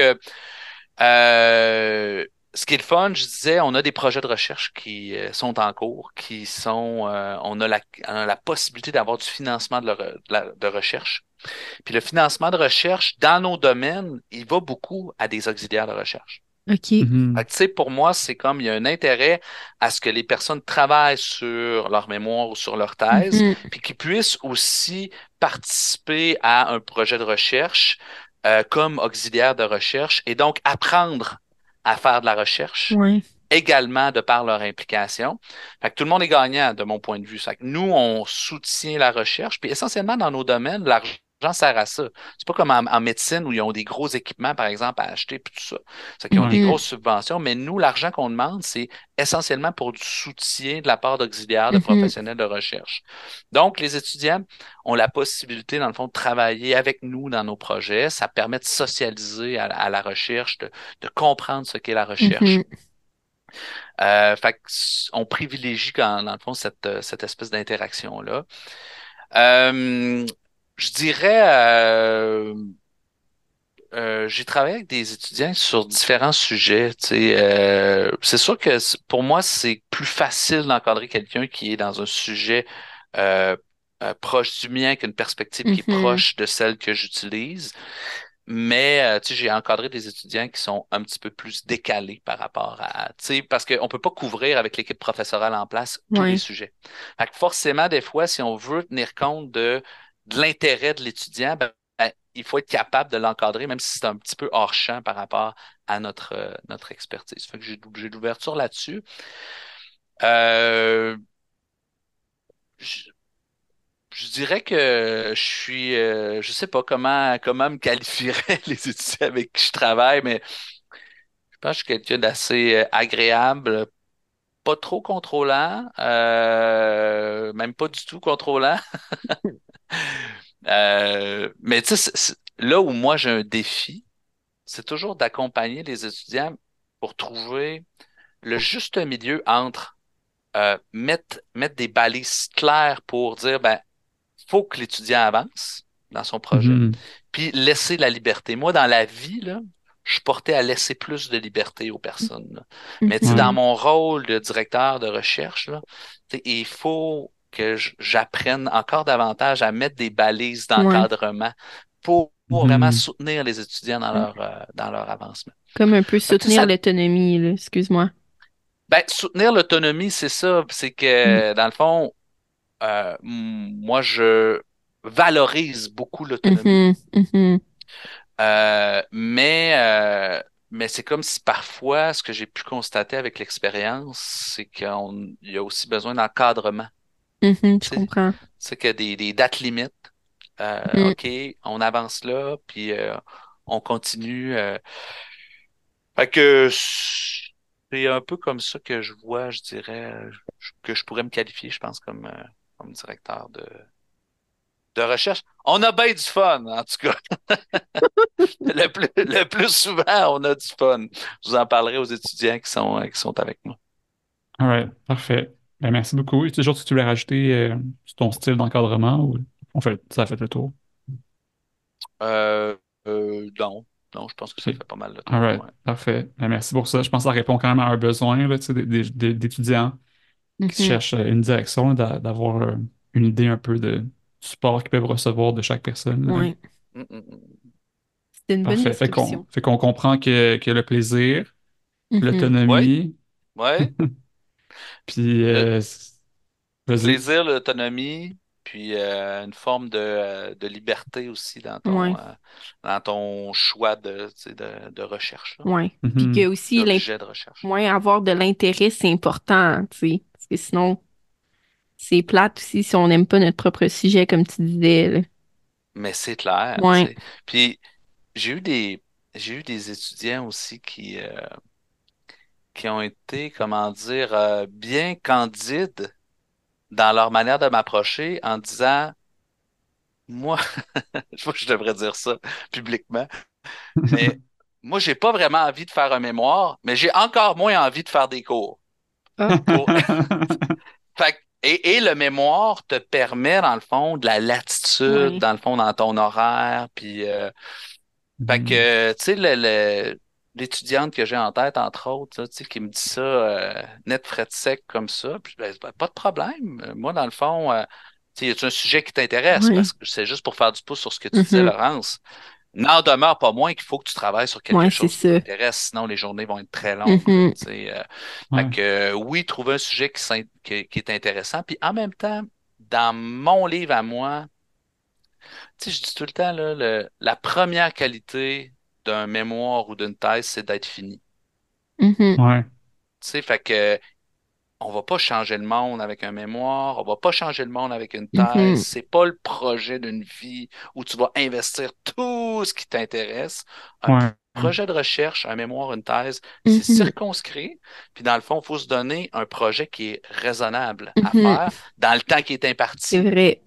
ce qui est le fun, je disais, on a des projets de recherche qui euh, sont en cours, qui sont, euh, on a la, on a la possibilité d'avoir du financement de, le- de la- de recherche. Puis le financement de recherche, dans nos domaines, il va beaucoup à des auxiliaires de recherche. OK. Fait que, tu sais, pour moi, c'est comme il y a un intérêt à ce que les personnes travaillent sur leur mémoire ou sur leur thèse, Mhm. puis qu'ils puissent aussi participer à un projet de recherche euh, comme auxiliaire de recherche et donc apprendre à faire de la recherche également de par leur implication. Fait que tout le monde est gagnant de mon point de vue. Fait que nous, on soutient la recherche, puis essentiellement dans nos domaines, l'argent sert à ça. C'est pas comme en, en médecine où ils ont des gros équipements, par exemple, à acheter, puis tout ça. C'est qu'ils ont des Mhm. grosses subventions, mais nous, l'argent qu'on demande, c'est essentiellement pour du soutien de la part d'auxiliaires, de Mhm. professionnels de recherche. Donc, les étudiants ont la possibilité, dans le fond, de travailler avec nous dans nos projets. Ça permet de socialiser à, à la recherche, de, de comprendre ce qu'est la recherche. Mhm. Euh, fait on privilégie quand, dans le fond cette, euh, cette espèce d'interaction-là. Euh, je dirais, euh, euh, j'ai travaillé avec des étudiants sur différents sujets. euh, c'est sûr que pour moi, c'est plus facile d'encadrer quelqu'un qui est dans un sujet euh, euh, proche du mien qu'une perspective qui est Mhm. proche de celle que j'utilise. Mais euh, tu sais, j'ai encadré des étudiants qui sont un petit peu plus décalés par rapport à, tu sais, parce qu'on peut pas couvrir avec l'équipe professorale en place tous les sujets. Fait que forcément, des fois, si on veut tenir compte de, de l'intérêt de l'étudiant, ben, ben, il faut être capable de l'encadrer, même si c'est un petit peu hors champ par rapport à notre, euh, expertise. Fait que j'ai l'ouverture là-dessus. Euh, je, dirais que je suis, euh, je sais pas comment, comment me qualifieraient les étudiants avec qui je travaille, mais je pense que je suis quelqu'un d'assez agréable, pas trop contrôlant, euh, même pas du tout contrôlant. Euh, mais tu sais, là où moi j'ai un défi, c'est toujours d'accompagner les étudiants pour trouver le juste milieu entre euh, mettre, mettre des balises claires pour dire, ben, faut que l'étudiant avance dans son projet, Mhm. puis laisser la liberté. Moi, dans la vie, là, je suis porté à laisser plus de liberté aux personnes. là. Mais Ouais. dans mon rôle de directeur de recherche, là, il faut que j'apprenne encore davantage à mettre des balises d'encadrement pour, pour Mhm. vraiment soutenir les étudiants dans Ouais. leur, euh, dans leur avancement. Comme un peu soutenir ça- l'autonomie. Excuse-moi. Ben, soutenir l'autonomie, c'est ça. C'est Mm. que, dans le fond, euh, moi, je valorise beaucoup l'autonomie. Mhm. Mhm. Euh, mais euh, mais c'est comme si parfois, ce que j'ai pu constater avec l'expérience, c'est qu'il y a aussi besoin d'encadrement. Je sais, comprends. c'est qu'il y a des, des dates limites. Euh, Mm. OK, on avance là, puis euh, on continue. euh. Fait que c'est un peu comme ça que je vois, je dirais, que je pourrais me qualifier, je pense, comme, euh, comme directeur de, de recherche. On a bien du fun, en tout cas. le, plus, le plus souvent, on a du fun. Je vous en parlerai aux étudiants qui sont, qui sont avec nous. All right, parfait. Ben, merci beaucoup. Est-ce toujours que tu voulais rajouter euh, ton style d'encadrement ou en fait, ça a fait le tour? Euh, euh, non. Non, je pense que ça fait pas mal de temps. All right, ouais. parfait. Ben, merci pour ça. Je pense que ça répond quand même à un besoin là, tu sais, des- des- des- d'étudiants qui Mhm. cherchent euh, une direction, d'avoir euh, une idée un peu de support qu'ils peuvent recevoir de chaque personne. Ouais. Mm. C'était une bonne Parfait. Fait qu'on fait qu'on comprend que, que le plaisir, Mhm. l'autonomie, Ouais. puis euh, vas-y. Plaisir, l'autonomie, puis euh, une forme de, euh, de liberté aussi dans ton, Ouais. euh, dans ton choix de, de, de recherche, là, Ouais. Puis Mhm. que aussi, de recherche. ouais, avoir de l'intérêt, c'est important. Parce que sinon, c'est plate aussi si on n'aime pas notre propre sujet, comme tu disais, là. Mais c'est clair. Ouais. tu sais. Puis j'ai eu des j'ai eu des étudiants aussi qui euh, qui ont été, comment dire, euh, bien candides dans leur manière de m'approcher en disant moi, je sais pas que je devrais dire ça publiquement, mais moi j'ai pas vraiment envie de faire un mémoire, mais j'ai encore moins envie de faire des cours. Ah. Pour- Fait que- et, et le mémoire te permet, dans le fond, de la latitude, Oui. dans le fond, dans ton horaire. Puis, euh, fait que, tu sais, le- le- l'étudiante que j'ai en tête, entre autres, là, tu sais, qui me dit ça euh, net, frais de sec comme ça, puis ben, ben, pas de problème. Moi, dans le fond, euh, tu sais, y a un sujet qui t'intéresse? Oui. Parce que c'est juste pour faire du pouce sur ce que tu disais, Mhm. Laurence. N'en demeure pas moins qu'il faut que tu travailles sur quelque Ouais, chose qui t'intéresse, sinon les journées vont être très longues. Euh, Ouais. fait que, euh, oui, trouver un sujet qui, s'in- qui- qui est intéressant. Puis en même temps, dans mon livre à moi, tu sais, je dis tout le temps, là, le- la première qualité d'un mémoire ou d'une thèse, c'est d'être fini. Ouais. Tu sais, fait que on va pas changer le monde avec un mémoire, on va pas changer le monde avec une thèse. Mhm. C'est pas le projet d'une vie où tu vas investir tout ce qui t'intéresse. Un Ouais. projet de recherche, un mémoire, une thèse, c'est Mhm. circonscrit. Puis dans le fond, il faut se donner un projet qui est raisonnable à Mhm. faire dans le temps qui est C'est imparti. vrai.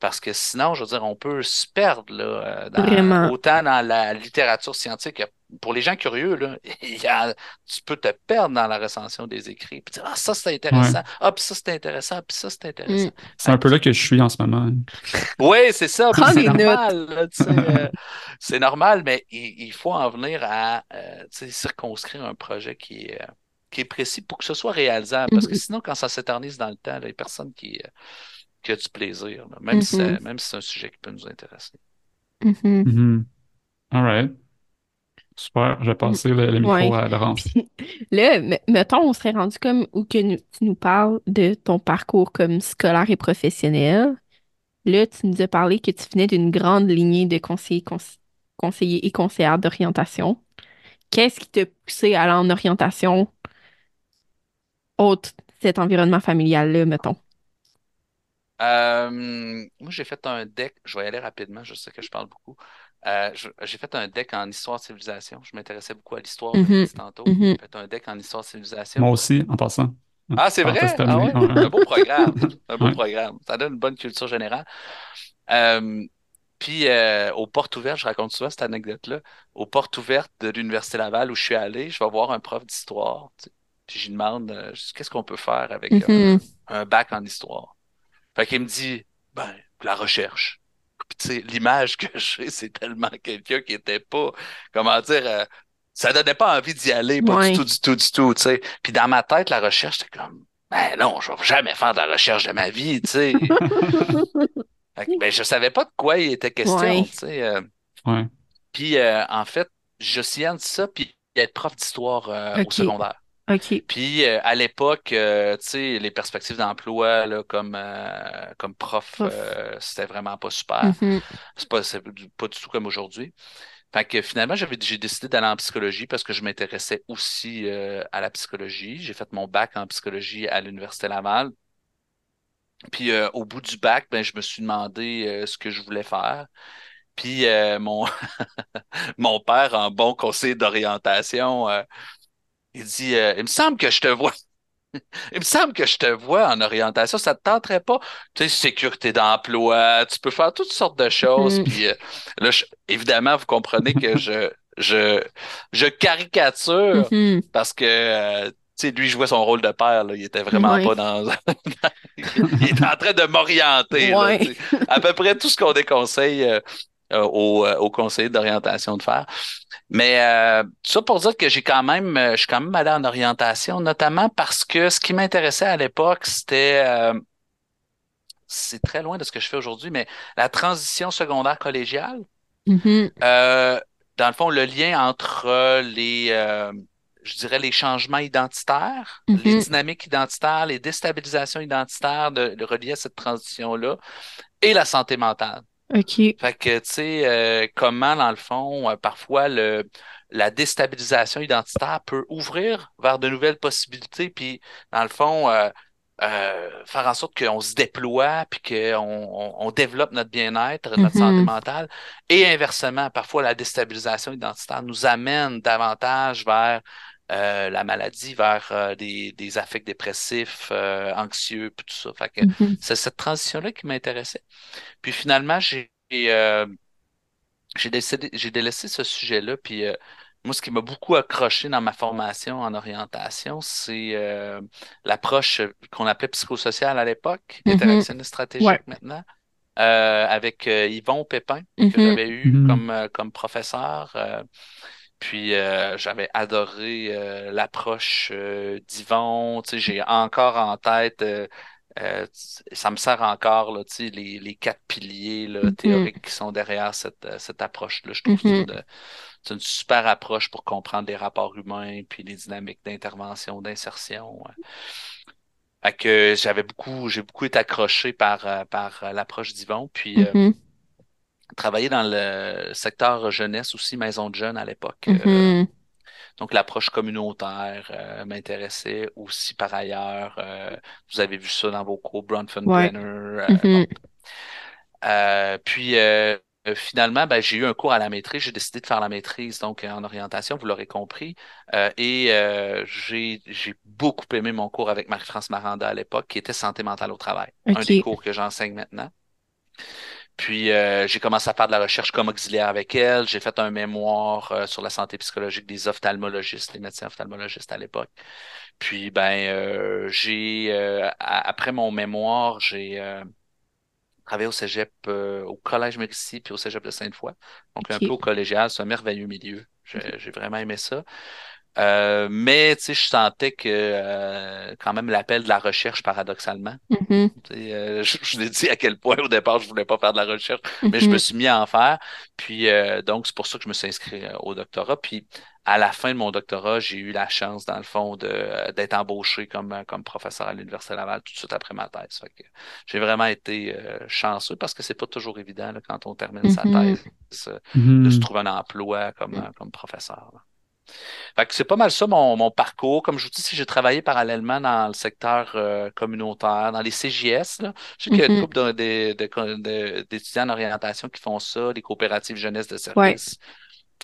Parce que sinon, je veux dire, on peut se perdre là, euh, dans- autant dans la littérature scientifique. Pour les gens curieux, là, il y a- tu peux te perdre dans la recension des écrits. Puis dire, ah, ça c'est intéressant. Ah, puis ça c'est intéressant. Puis ça c'est intéressant. Mm. C'est un peu là que je suis en ce moment. Oui, c'est ça. c'est normal. tu sais, euh, c'est normal, mais il, il faut en venir à euh, tu sais, circonscrire un projet qui est, euh, qui est précis pour que ce soit réalisable. Parce que Mhm. sinon, quand ça s'éternise dans le temps, là, il n'y a personne qui, euh, qui a du plaisir. là, même, si, c'est- même si c'est un sujet qui peut nous intéresser. Mhm. Mhm. All right. Super. Je vais passer le, le micro Ouais. à Laurence. Puis là, mettons, on serait rendu comme où que nous- tu nous parles de ton parcours comme scolaire et professionnel. Là, tu nous as parlé que tu venais d'une grande lignée de conseillers, cons- conseillers et conseillères d'orientation. Qu'est-ce qui t'a poussé à aller en orientation autre cet environnement familial-là, mettons? Euh, moi, j'ai fait un deck. Je vais y aller rapidement. Je sais que je parle beaucoup. Euh, j'ai fait un deck en histoire-civilisation. Je m'intéressais beaucoup à l'histoire, je dit tantôt. Mhm. J'ai fait un deck en histoire-civilisation. Moi aussi, en passant. Ah, c'est vrai? Ah terminée. ouais? Ouais. Un beau programme. Un beau Ouais. programme. Ça donne une bonne culture générale. Euh, puis, euh, aux portes ouvertes, je raconte souvent cette anecdote-là. Aux portes ouvertes de l'Université Laval où je suis allé, je vais voir un prof d'histoire. tu sais. Puis, je lui demande euh, qu'est-ce qu'on peut faire avec un, Mhm. un bac en histoire? Fait qu'il me dit ben, la recherche. Puis, tu sais, l'image que j'ai, c'est tellement quelqu'un qui était pas, comment dire, euh, ça donnait pas envie d'y aller, pas Ouais. du tout, du tout, du tout, tu sais. Puis dans ma tête, la recherche, c'était comme, ben non, je vais jamais faire de la recherche de ma vie, tu sais. Ben, je savais pas de quoi il était question, Ouais. tu sais. euh. Ouais. Puis, euh, en fait, je science ça, puis être prof d'histoire euh, au secondaire. OK. Puis euh, à l'époque, euh, tu sais, les perspectives d'emploi là, comme, euh, comme prof, c'était vraiment pas super. Mhm. C'est pas, c'est pas du tout comme aujourd'hui. Fait que finalement, j'avais, j'ai décidé d'aller en psychologie parce que je m'intéressais aussi à la psychologie. J'ai fait mon bac en psychologie à l'Université Laval. Puis au bout du bac, ben, je me suis demandé ce que je voulais faire. Puis euh, mon, mon père, en bon conseiller d'orientation, euh, il dit euh, Il me semble que je te vois Il me semble que je te vois en orientation, ça te tenterait pas? Tu sais, sécurité d'emploi, tu peux faire toutes sortes de choses. Mhm. Puis euh, là, je- évidemment, vous comprenez que je, je, je caricature Mhm. parce que, euh, tu sais, lui jouait son rôle de père, là. Il était vraiment pas dans... Il était en train de m'orienter. À peu près tout ce qu'on déconseille euh, euh, aux, euh, aux conseillers d'orientation de faire. Mais euh, tout ça pour dire que j'ai quand même, euh, je suis quand même allé en orientation, notamment parce que ce qui m'intéressait à l'époque, c'était, euh, c'est très loin de ce que je fais aujourd'hui, mais la transition secondaire collégiale. Mhm. Euh, dans le fond, le lien entre les, euh, je dirais, les changements identitaires, les dynamiques identitaires, les déstabilisations identitaires de, de reliées à cette transition-là et la santé mentale. OK. Fait que, tu sais, euh, comment, dans le fond, euh, parfois, le, la déstabilisation identitaire peut ouvrir vers de nouvelles possibilités, puis, dans le fond, euh, euh, faire en sorte qu'on se déploie, puis qu'on on, on développe notre bien-être, notre santé mentale. Et inversement, parfois, la déstabilisation identitaire nous amène davantage vers euh, la maladie, vers euh, des, des affects dépressifs, euh, anxieux, puis tout ça. Fait que Mhm. c'est cette transition-là qui m'intéressait. Puis finalement, j'ai euh, j'ai décidé, j'ai délaissé ce sujet-là. Puis euh, moi, ce qui m'a beaucoup accroché dans ma formation en orientation, c'est euh, l'approche qu'on appelait psychosociale à l'époque, Mhm. interactionniste stratégique Ouais. maintenant, euh, avec euh, Yvon Pépin, que Mhm. j'avais eu comme, euh, comme professeur. Puis euh, j'avais adoré euh, l'approche euh, d'Yvon. Tu sais, j'ai encore en tête, euh, euh, ça me sert encore, là, tu sais, les, les quatre piliers là, Mhm. théoriques qui sont derrière cette, euh, cette approche-là. Je trouve que c'est Mhm. une, c'est une super approche pour comprendre les rapports humains puis les dynamiques d'intervention, d'insertion. ouais. Que j'avais beaucoup, j'ai beaucoup été accroché par, par l'approche d'Yvon. Puis euh, Mhm. Travaillé dans le secteur jeunesse aussi, maison de jeunes à l'époque. Euh, Mhm. donc, l'approche communautaire euh, m'intéressait aussi par ailleurs. Euh, vous avez vu ça dans vos cours, Bronfenbrenner. euh, Mhm. euh, puis, finalement, ben, j'ai eu un cours à la maîtrise. J'ai décidé de faire la maîtrise donc en orientation, vous l'aurez compris. Euh, et euh, j'ai, beaucoup aimé mon cours avec Marie-France Maranda à l'époque, qui était santé mentale au travail. Un des cours que j'enseigne maintenant. Puis euh, j'ai commencé à faire de la recherche comme auxiliaire avec elle. J'ai fait un mémoire euh, sur la santé psychologique des ophtalmologistes, les médecins ophtalmologistes à l'époque. Puis ben euh, j'ai euh, après mon mémoire, j'ai euh, travaillé au Cégep, euh, au Collège Médicis, puis au Cégep de Sainte-Foy. Donc un peu au collégial, c'est un merveilleux milieu. J'ai j'ai vraiment aimé ça. Euh, mais tu sais, je sentais que euh, quand même l'appel de la recherche, paradoxalement. Mhm. Sais, euh, je, je l'ai dit à quel point au départ je voulais pas faire de la recherche, mais je me Mhm. suis mis à en faire. Puis euh, donc c'est pour ça que je me suis inscrit euh, au doctorat. Puis à la fin de mon doctorat, j'ai eu la chance, dans le fond, de d'être embauché comme, comme professeur à l'Université Laval tout de suite après ma thèse. Fait que j'ai vraiment été euh, chanceux parce que c'est pas toujours évident là, quand on termine sa Mhm. thèse de se trouver un emploi comme, euh, comme professeur. là. Fait que c'est pas mal ça mon, mon parcours. Comme je vous dis, si j'ai travaillé parallèlement dans le secteur euh, communautaire, dans les CJS. Là. Je sais qu'il y a une Mhm. couple de- de- de- de- d'étudiants en orientation qui font ça, les coopératives jeunesse de Ouais. service,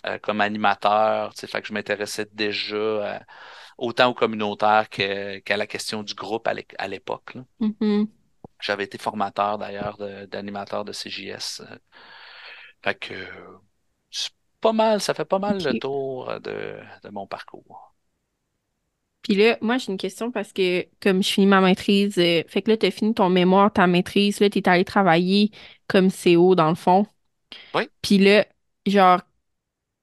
euh, comme animateur. Fait que je m'intéressais déjà euh, autant au communautaire qu'à la question du groupe à l'é- à l'époque. Mhm. J'avais été formateur d'ailleurs de- d'animateur de, CJS. euh. Fait que pas mal, ça fait pas mal le tour euh, de, de mon parcours. Puis là, moi, j'ai une question parce que comme je finis ma maîtrise, euh, fait que là, tu as fini ton mémoire, ta maîtrise, là, tu es allé travailler comme CO dans le fond. Oui. Puis là, genre,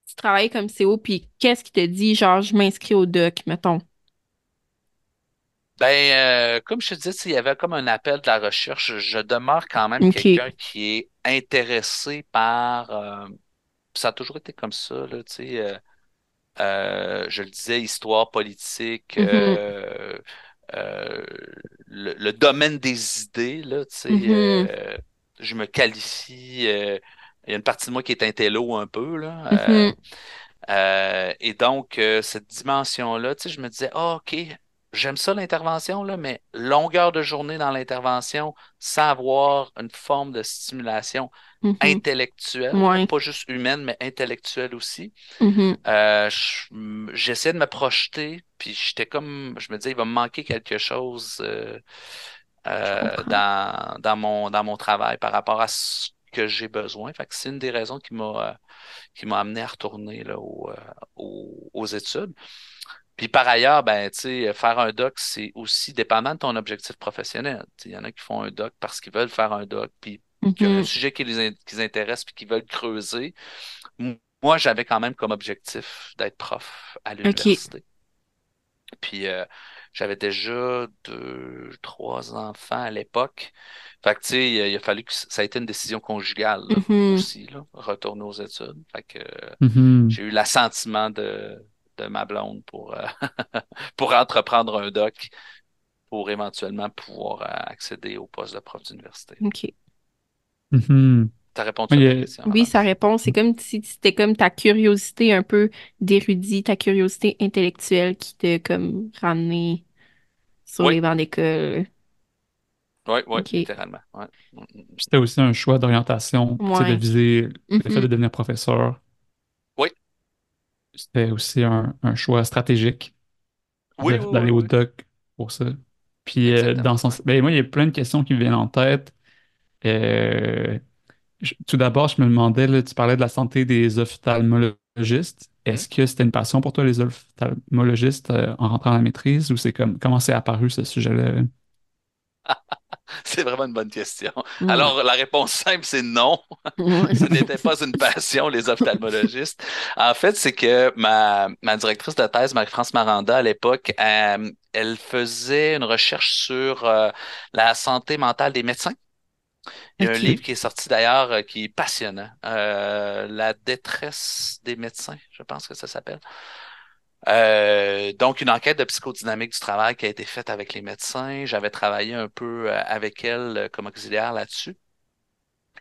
tu travailles comme CO, puis qu'est-ce qui te dit, genre, je m'inscris au doc, mettons? Ben, euh, comme je te disais, tu sais, il y avait comme un appel de la recherche. Je demeure quand même quelqu'un qui est intéressé par. euh, ça a toujours été comme ça, là, tu sais. euh, euh, je le disais, histoire politique, Mhm. euh, le, le domaine des idées, là, tu sais. Mhm. euh, je me qualifie. il y a une partie de moi qui est intello un peu, là. euh, et donc, cette dimension-là, tu sais, je me disais, ah, OK, j'aime ça l'intervention, là, mais longueur de journée dans l'intervention sans avoir une forme de stimulation Mhm. intellectuelle, Ouais. pas juste humaine, mais intellectuelle aussi. Euh, j'essayais de me projeter, puis j'étais comme, je me disais, il va me manquer quelque chose euh, euh, dans, dans mon, dans mon travail par rapport à ce que j'ai besoin. Fait que c'est une des raisons qui m'a qui m'a amené à retourner là, au, euh, au- aux études. Puis par ailleurs, ben, tu sais, faire un doc, c'est aussi dépendant de ton objectif professionnel. Tu sais, Il y en a qui font un doc parce qu'ils veulent faire un doc, puis qu'il y a un Mhm. sujet qui les, in- qui les intéresse, puis qu'ils veulent creuser. Moi, j'avais quand même comme objectif d'être prof à l'université. Puis euh, j'avais déjà deux, trois enfants à l'époque. Fait que, tu sais, il a fallu que ça a été une décision conjugale là, Mhm. aussi, là, retourner aux études. Fait que euh, Mhm. j'ai eu l'assentiment de, de ma blonde pour, euh, pour entreprendre un doc pour éventuellement pouvoir euh, accéder au poste de prof d'université. OK. Mhm. T'as répondu à Oui, ta euh, question? Oui, ça répond. C'est comme si c'était comme ta curiosité un peu d'érudit, ta curiosité intellectuelle qui t'a comme ramené sur Oui. les bancs d'école. Oui, oui, OK. littéralement. Ouais. Mm, mm, mm. C'était aussi un choix d'orientation, tu sais, de Ouais. viser le fait de devenir professeur. C'était aussi un, un choix stratégique Oui, d'aller oui, au oui. doc pour ça. Puis euh, dans son... ben, moi, il y a plein de questions qui me viennent en tête. Euh, je- tout d'abord, je me demandais, là, tu parlais de la santé des ophtalmologistes. Mhm. Est-ce que c'était une passion pour toi, les ophtalmologistes, euh, en rentrant à la maîtrise, ou c'est comme comment c'est apparu ce sujet-là? C'est vraiment une bonne question. Ouais. Alors, la réponse simple, c'est non. Ce n'était pas une passion, les ophtalmologistes. En fait, c'est que ma, ma directrice de thèse, Marie-France Maranda, à l'époque, euh, elle faisait une recherche sur euh, la santé mentale des médecins. Il y a un livre qui est sorti d'ailleurs euh, qui est passionnant. Euh, La détresse des médecins, je pense que ça s'appelle. Euh, donc, une enquête de psychodynamique du travail qui a été faite avec les médecins. J'avais travaillé un peu euh, avec elle euh, comme auxiliaire là-dessus.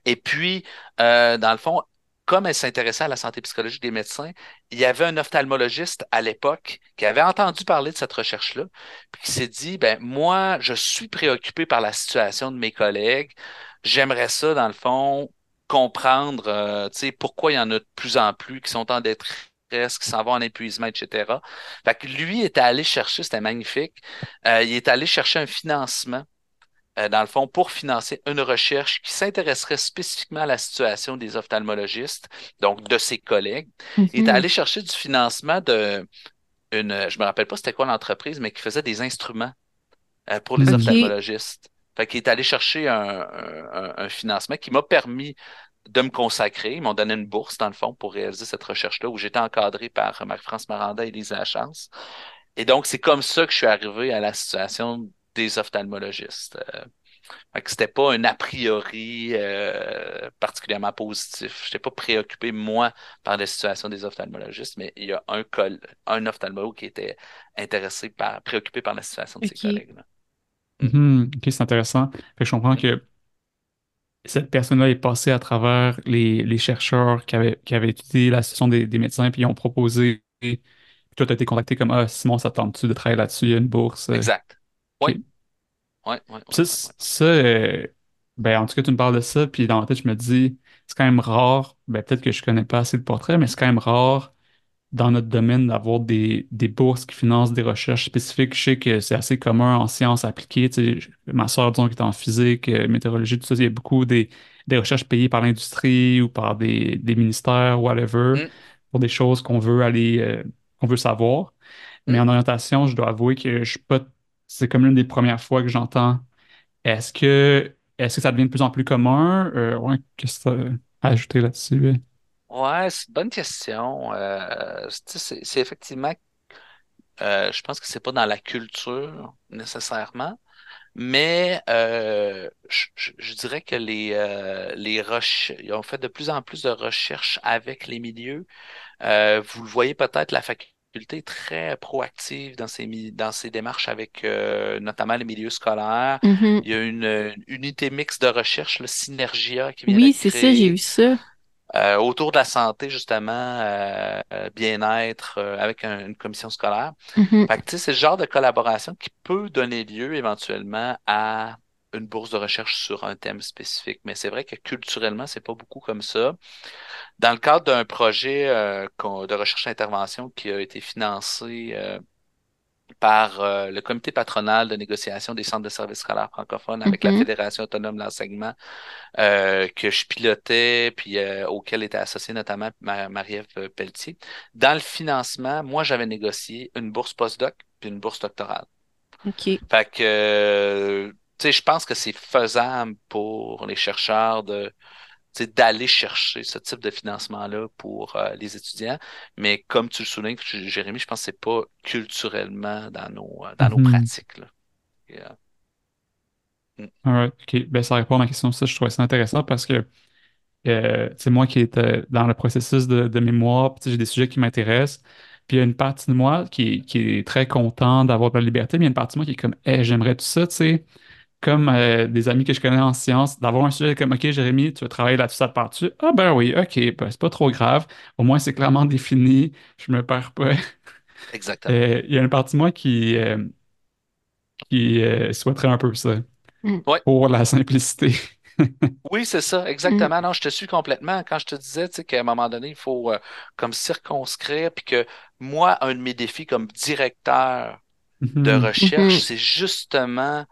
Et puis, dans le fond, comme elle s'intéressait à la santé psychologique des médecins, il y avait un ophtalmologiste à l'époque qui avait entendu parler de cette recherche-là, puis qui s'est dit, ben moi, je suis préoccupé par la situation de mes collègues. J'aimerais ça, dans le fond, comprendre, tu sais, pourquoi il y en a de plus en plus qui sont en détresse, qui s'en vont en épuisement, etc. Fait que lui était allé chercher, c'était magnifique, euh, il est allé chercher un financement euh, dans le fond, pour financer une recherche qui s'intéresserait spécifiquement à la situation des ophtalmologistes, donc de ses collègues. Il est Mhm. allé chercher du financement de une, je me rappelle pas c'était quoi l'entreprise, mais qui faisait des instruments euh, pour les ophtalmologistes. Fait qu'il est allé chercher un, un- un financement qui m'a permis de me consacrer. Ils m'ont donné une bourse, dans le fond, pour réaliser cette recherche-là, où j'étais encadré par Marie-France Maranda et Lisa Lachance. Et donc, c'est comme ça que je suis arrivé à la situation des ophtalmologistes. Euh, c'était pas un a priori euh, particulièrement positif. Je n'étais pas préoccupé, moi, par la situation des ophtalmologistes, mais il y a un, col un ophtalmologue qui était intéressé par, préoccupé par la situation de ses collègues. là. Mhm. Ok, c'est intéressant. Fait que je comprends Mm. que cette personne-là est passée à travers les, les chercheurs qui avaient, qui avaient étudié la situation des, des médecins, puis ils ont proposé. Puis toi, tu as été contacté comme Ah, Simon, ça te tente-tu de travailler là-dessus? Il y a une bourse. euh, Exact. ok. Oui, oui, oui, oui, Ça, euh, ben, en tout cas, tu me parles de ça, puis dans la tête, je me dis, c'est quand même rare, ben, peut-être que je connais pas assez le portrait, mais c'est quand même rare dans notre domaine d'avoir des, des bourses qui financent des recherches spécifiques. Je sais que c'est assez commun en sciences appliquées. Tu sais, je- ma soeur, disons, qui est en physique, euh, météorologie, tout ça, il y a beaucoup des, des recherches payées par l'industrie ou par des, des ministères, whatever, Mm, pour des choses qu'on veut aller, euh, qu'on veut savoir. Mais mm. en orientation, je dois avouer que je suis pas, c'est comme l'une des premières fois que j'entends. Est-ce que, est-ce que ça devient de plus en plus commun? Euh, ouais, qu'est-ce que tu as à ajouter là-dessus? Ouais, c'est une bonne question. Euh, c'est effectivement, euh, je pense que c'est pas dans la culture nécessairement, mais euh, je, je- je dirais que les, les recherches, ils ont fait de plus en plus de recherches avec les milieux. Vous le voyez peut-être, la faculté est très proactive dans ses, dans ses démarches avec notamment les milieux scolaires. Mhm. Il y a une, une unité mixte de recherche, le Synergia, qui vient Oui, c'est ça, j'ai vu ça. Euh, autour de la santé, justement, euh, euh, bien-être, euh, avec un- une commission scolaire. Tu sais, c'est le genre de collaboration qui peut donner lieu éventuellement à une bourse de recherche sur un thème spécifique. Mais c'est vrai que culturellement, c'est pas beaucoup comme ça. Dans le cadre d'un projet euh, de recherche et intervention qui a été financé euh, par euh, le comité patronal de négociation des centres de services scolaires francophones avec la Mhm. Fédération autonome de l'enseignement, euh, que je pilotais, puis euh, auquel était associée notamment Ma- Marie-Ève Pelletier. Dans le financement, moi, j'avais négocié une bourse postdoc puis une bourse doctorale. OK. Fait que, tu sais, je pense que c'est faisable pour les chercheurs de, d'aller chercher ce type de financement-là pour euh, les étudiants. Mais comme tu le soulignes, Jérémy, je pense que c'est pas culturellement dans nos, euh, dans nos Mhm. pratiques, là. Euh, mm. Ok. Ben, ça répond à ma question. Ça, je trouvais ça intéressant parce que euh, c'est moi qui étais dans le processus de, de mémoire, j'ai des sujets qui m'intéressent. Puis il y a une partie de moi qui, qui est très content d'avoir de la liberté, mais il y a une partie de moi qui est comme, Hey, j'aimerais tout ça, tu sais, comme euh, des amis que je connais en sciences, d'avoir un sujet comme, OK, Jérémy, tu veux travailler là-dessus, ça te part-tu? Ah ben oui, OK, ben, c'est pas trop grave. Au moins, c'est clairement défini, je me perds pas. Exactement. Euh, Il y a une partie de moi qui, euh, qui euh, souhaiterait un peu ça, Mm. Ouais. pour la simplicité. Oui, c'est ça, exactement. Non, je te suis complètement. Quand je te disais, tu sais, qu'à un moment donné, il faut euh, comme circonscrire, puis que moi, un de mes défis comme directeur de Mhm. recherche, Mhm. c'est justement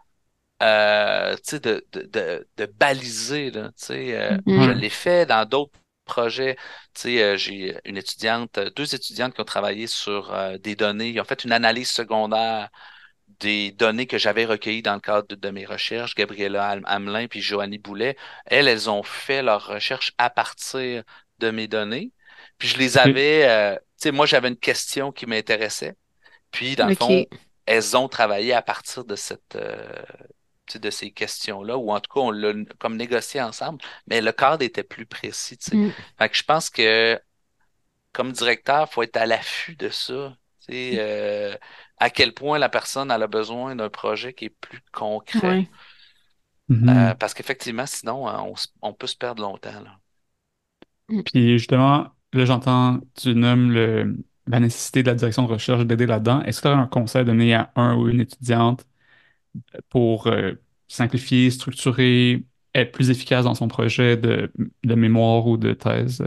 euh, de, de, de, de baliser, là, tu sais, euh, Mhm. je Ouais. l'ai fait dans d'autres projets. Tu sais, euh, j'ai une étudiante, euh, deux étudiantes qui ont travaillé sur euh, des données, ils ont fait une analyse secondaire des données que j'avais recueillies dans le cadre de, mes recherches, Gabriella Ham- Hamelin puis Joannie Boulet. Elles, elles ont fait leurs recherches à partir de mes données. Puis je les Ok. avais, euh, tu sais, moi j'avais une question qui m'intéressait. Puis dans le fond, elles ont travaillé à partir de cette, euh, de ces questions-là, ou en tout cas, on l'a comme négocié ensemble, mais le cadre était plus précis. Mm. Fait que je pense que comme directeur, il faut être à l'affût de ça. Sais, euh, à quel point la personne elle a besoin d'un projet qui est plus concret. Ouais. Mhm. Euh, parce qu'effectivement, sinon, euh, on, peut se perdre longtemps. Là. Mm. Puis justement, là, j'entends, tu nommes le, la nécessité de la direction de recherche d'aider là-dedans. Est-ce que tu aurais un conseil à donner à un ou une étudiante pour euh, simplifier, structurer, être plus efficace dans son projet de, de mémoire ou de thèse?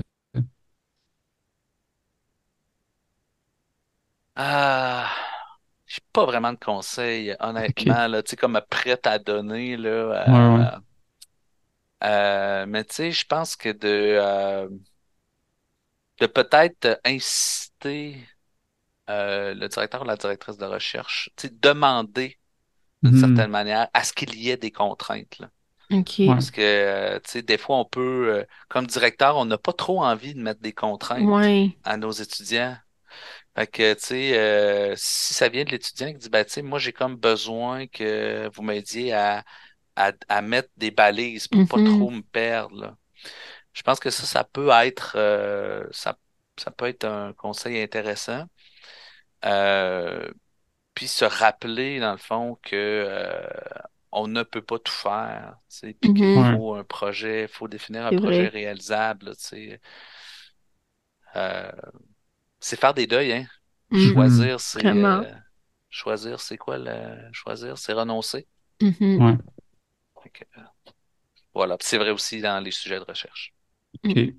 Ah, j'ai pas vraiment de conseils, honnêtement, là, tu sais, comme prête à donner, là. Ouais, ouais. euh, mais tu sais, je pense que de, euh, de peut-être inciter le directeur ou la directrice de recherche, tu sais, demander d'une Mhm. certaine manière à ce qu'il y ait des contraintes, là. Parce que, euh, tu sais, des fois, on peut, euh, comme directeur, on n'a pas trop envie de mettre des contraintes Ouais. à nos étudiants. Fait que, tu sais, euh, si ça vient de l'étudiant qui dit, ben, tu sais, moi, j'ai comme besoin que vous m'aidiez à, à, à mettre des balises pour pas Mhm. trop me perdre, là. Je pense que ça, ça peut être, euh, ça, ça peut être un conseil intéressant. Puis se rappeler, dans le fond, que euh, on ne peut pas tout faire, tu sais, puis qu'il Mhm. Faut un projet, il faut définir un C'est projet vrai. réalisable, là, tu sais. Euh, c'est faire des deuils, hein. Mm. Choisir, c'est euh, choisir, c'est quoi le choisir, c'est renoncer. Mhm. Ouais. Euh, voilà, Puis c'est vrai aussi dans les sujets de recherche. OK.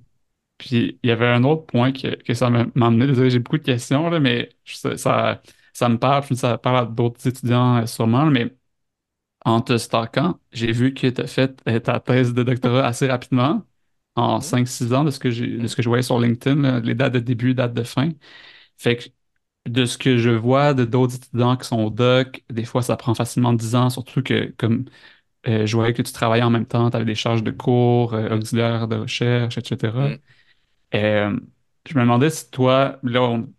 Puis il y avait un autre point que, que ça m'a amené. Désolé, j'ai beaucoup de questions, là, mais ça, ça me parle, puis ça parle à d'autres étudiants euh, sûrement, mais en te stalkant, j'ai vu que tu as fait euh, ta thèse de doctorat assez rapidement, en Mhm. 5-6 ans, de ce que de ce que je voyais sur LinkedIn, là, les dates de début, dates de fin. Fait que de ce que je vois de d'autres étudiants qui sont au doc, des fois ça prend facilement 10 ans, surtout que comme euh, je voyais que tu travaillais en même temps, tu avais des charges de cours, euh, auxiliaires de recherche, etc. Mm. Euh, je me demandais si toi, là, on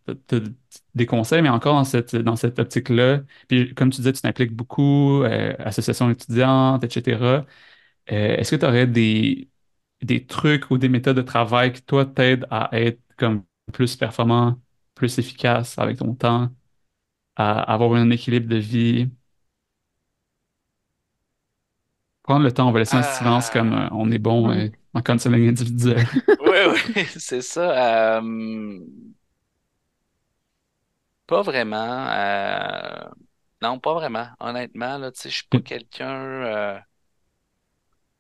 des conseils, mais encore dans cette, dans cette optique-là. Puis, comme tu disais, tu t'impliques beaucoup, euh, associations étudiantes, etc. Euh, est-ce que tu aurais des, des trucs ou des méthodes de travail qui, toi, t'aident à être comme plus performant, plus efficace avec ton temps, à avoir un équilibre de vie? Prendre le temps, on va laisser un silence comme Ah, euh, on est bon euh, en counseling individuel. Oui, oui, c'est ça. Pas vraiment. euh, Non, pas vraiment. Honnêtement, là, tu sais, je suis pas quelqu'un. euh,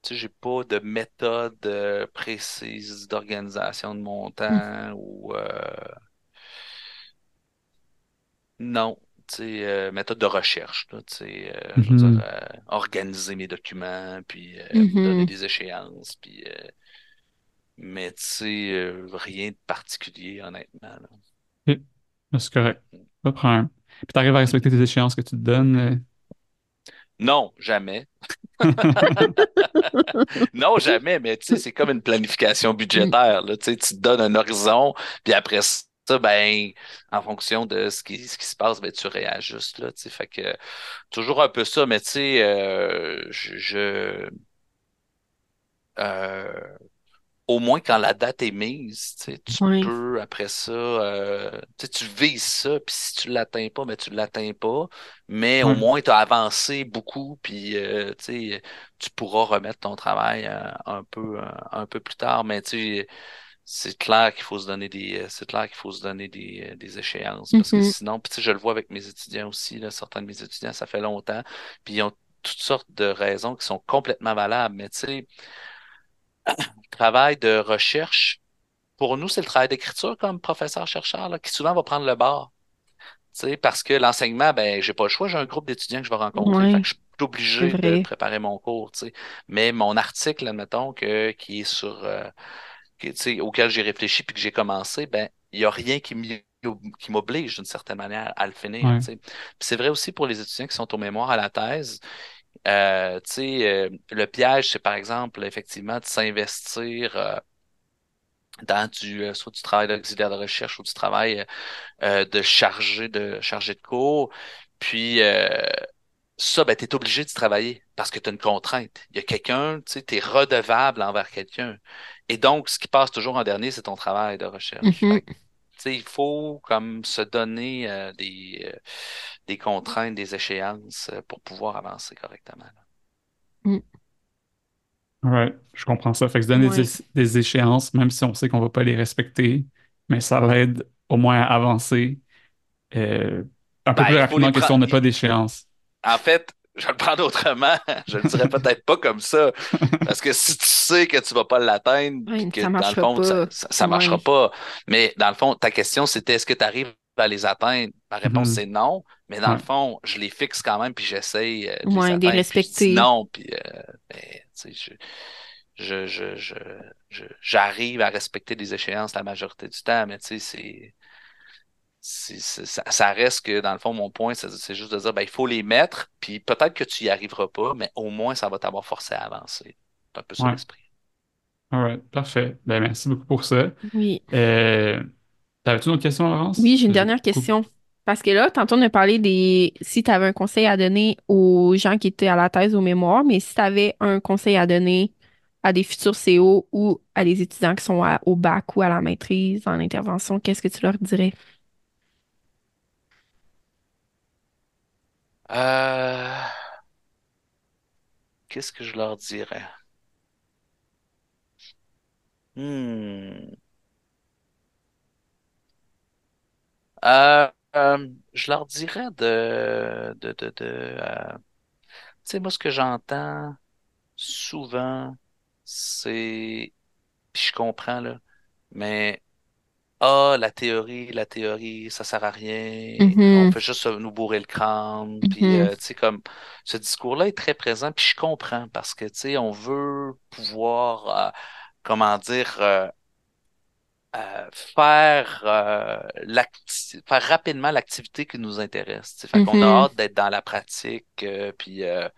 Tu sais, j'ai pas de méthode euh, précise d'organisation de mon temps ou euh, non. Tu sais, euh, méthode de recherche, là, tu sais, euh, je veux dire, euh, organiser mes documents, puis euh, me donner Mhm. des échéances, puis euh, mais tu sais, euh, rien de particulier, honnêtement, là. C'est correct. Pas de problème. Puis tu arrives à respecter tes échéances que tu te donnes. Non, jamais. Non, jamais, mais tu sais, c'est comme une planification budgétaire, là, tu sais, tu te donnes un horizon, puis après ça, ben, en fonction de ce qui, ce qui se passe, ben, tu réajustes, là, tu sais, fait que toujours un peu ça, mais tu sais, euh, je, je- euh, au moins quand la date est mise, tu sais, tu Ouais. peux, après ça, euh, tu sais, tu vises ça, puis si tu l'atteins pas, ben, tu l'atteins pas, mais au moins, tu as avancé beaucoup, puis euh, tu sais, tu pourras remettre ton travail euh, un peu, euh, un peu plus tard, mais tu sais, c'est clair qu'il faut se donner des, euh, c'est clair qu'il faut se donner des, euh, des échéances, parce que Mhm. sinon, puis tu sais, je le vois avec mes étudiants aussi, là, certains de mes étudiants, ça fait longtemps, puis ils ont toutes sortes de raisons qui sont complètement valables, mais tu sais, travail de recherche, pour nous, c'est le travail d'écriture comme professeur-chercheur, qui souvent va prendre le bar. Tu sais, parce que l'enseignement, ben, j'ai pas le choix, j'ai un groupe d'étudiants que je vais rencontrer. Fait Ouais, que je suis obligé de préparer mon cours, tu sais. Mais mon article, admettons, que, qui est sur, euh, que, tu sais, auquel j'ai réfléchi puis que j'ai commencé, ben, il n'y a rien qui m'oblige d'une certaine manière à le finir, Ouais. tu sais. Puis c'est vrai aussi pour les étudiants qui sont au mémoire à la thèse. Euh, euh, le piège, c'est par exemple, effectivement, de s'investir euh, dans du, euh, soit du travail d'auxiliaire de recherche ou du travail euh, de chargé de chargé de cours. Puis euh, ça, ben, tu es obligé de travailler parce que tu as une contrainte. Il y a quelqu'un, tu es redevable envers quelqu'un. Et donc, ce qui passe toujours en dernier, c'est ton travail de recherche. Mhm. Sais, il faut comme se donner euh, des, euh, des contraintes, des échéances euh, pour pouvoir avancer correctement. Mm. Ouais, je comprends ça. Fait que se donner des, Ouais. éche- des échéances, même si on sait qu'on va pas les respecter, mais ça l'aide au moins à avancer euh, un peu Ben, plus rapidement que si on n'a pas d'échéance. En fait, je vais le prendre autrement. Je le dirais peut-être pas comme ça. Parce que si tu sais que tu vas pas l'atteindre, puis que dans le fond, ça, ça, marchera pas. Mais dans le fond, ta question, c'était est-ce que tu arrives à les atteindre? Ma réponse, Mhm. c'est non. Mais dans Ouais. le fond, je les fixe quand même, puis j'essaye euh, de les Ouais, atteindre. Dis respecter. non, puis euh, ben, tu sais, je, je, je, je, je- j'arrive à respecter des échéances la majorité du temps, mais tu sais, c'est- ça, ça reste que, dans le fond, mon point, c'est juste de dire, ben, il faut les mettre, puis peut-être que tu y arriveras pas, mais au moins, ça va t'avoir forcé à avancer. C'est un peu ça Ouais. l'esprit. Alright, parfait. Ben, merci beaucoup pour ça. Oui. Euh, t'avais-tu une autre question, Laurence? Oui, j'ai une J'ai dernière question. Parce que là, tantôt, on a parlé des... Si tu avais un conseil à donner aux gens qui étaient à la thèse ou au mémoire, mais si tu avais un conseil à donner à des futurs CO ou à des étudiants qui sont à- au bac ou à la maîtrise en intervention, qu'est-ce que tu leur dirais? Euh, Qu'est-ce que je leur dirais? Hmm. Euh, euh, je leur dirais de, de, de, de euh, tu sais, moi, ce que j'entends souvent, c'est, puis je comprends, là, mais Ah, la théorie, la théorie, ça sert à rien. On Mhm, fait juste nous bourrer le crâne. Puis, mhm, euh, tu sais, comme ce discours-là est très présent. Puis, je comprends parce que, tu sais, on veut pouvoir, euh, comment dire, euh, euh, faire, euh, faire rapidement l'activité qui nous intéresse. Fait qu'on a mhm, hâte d'être dans la pratique. euh, puis, euh,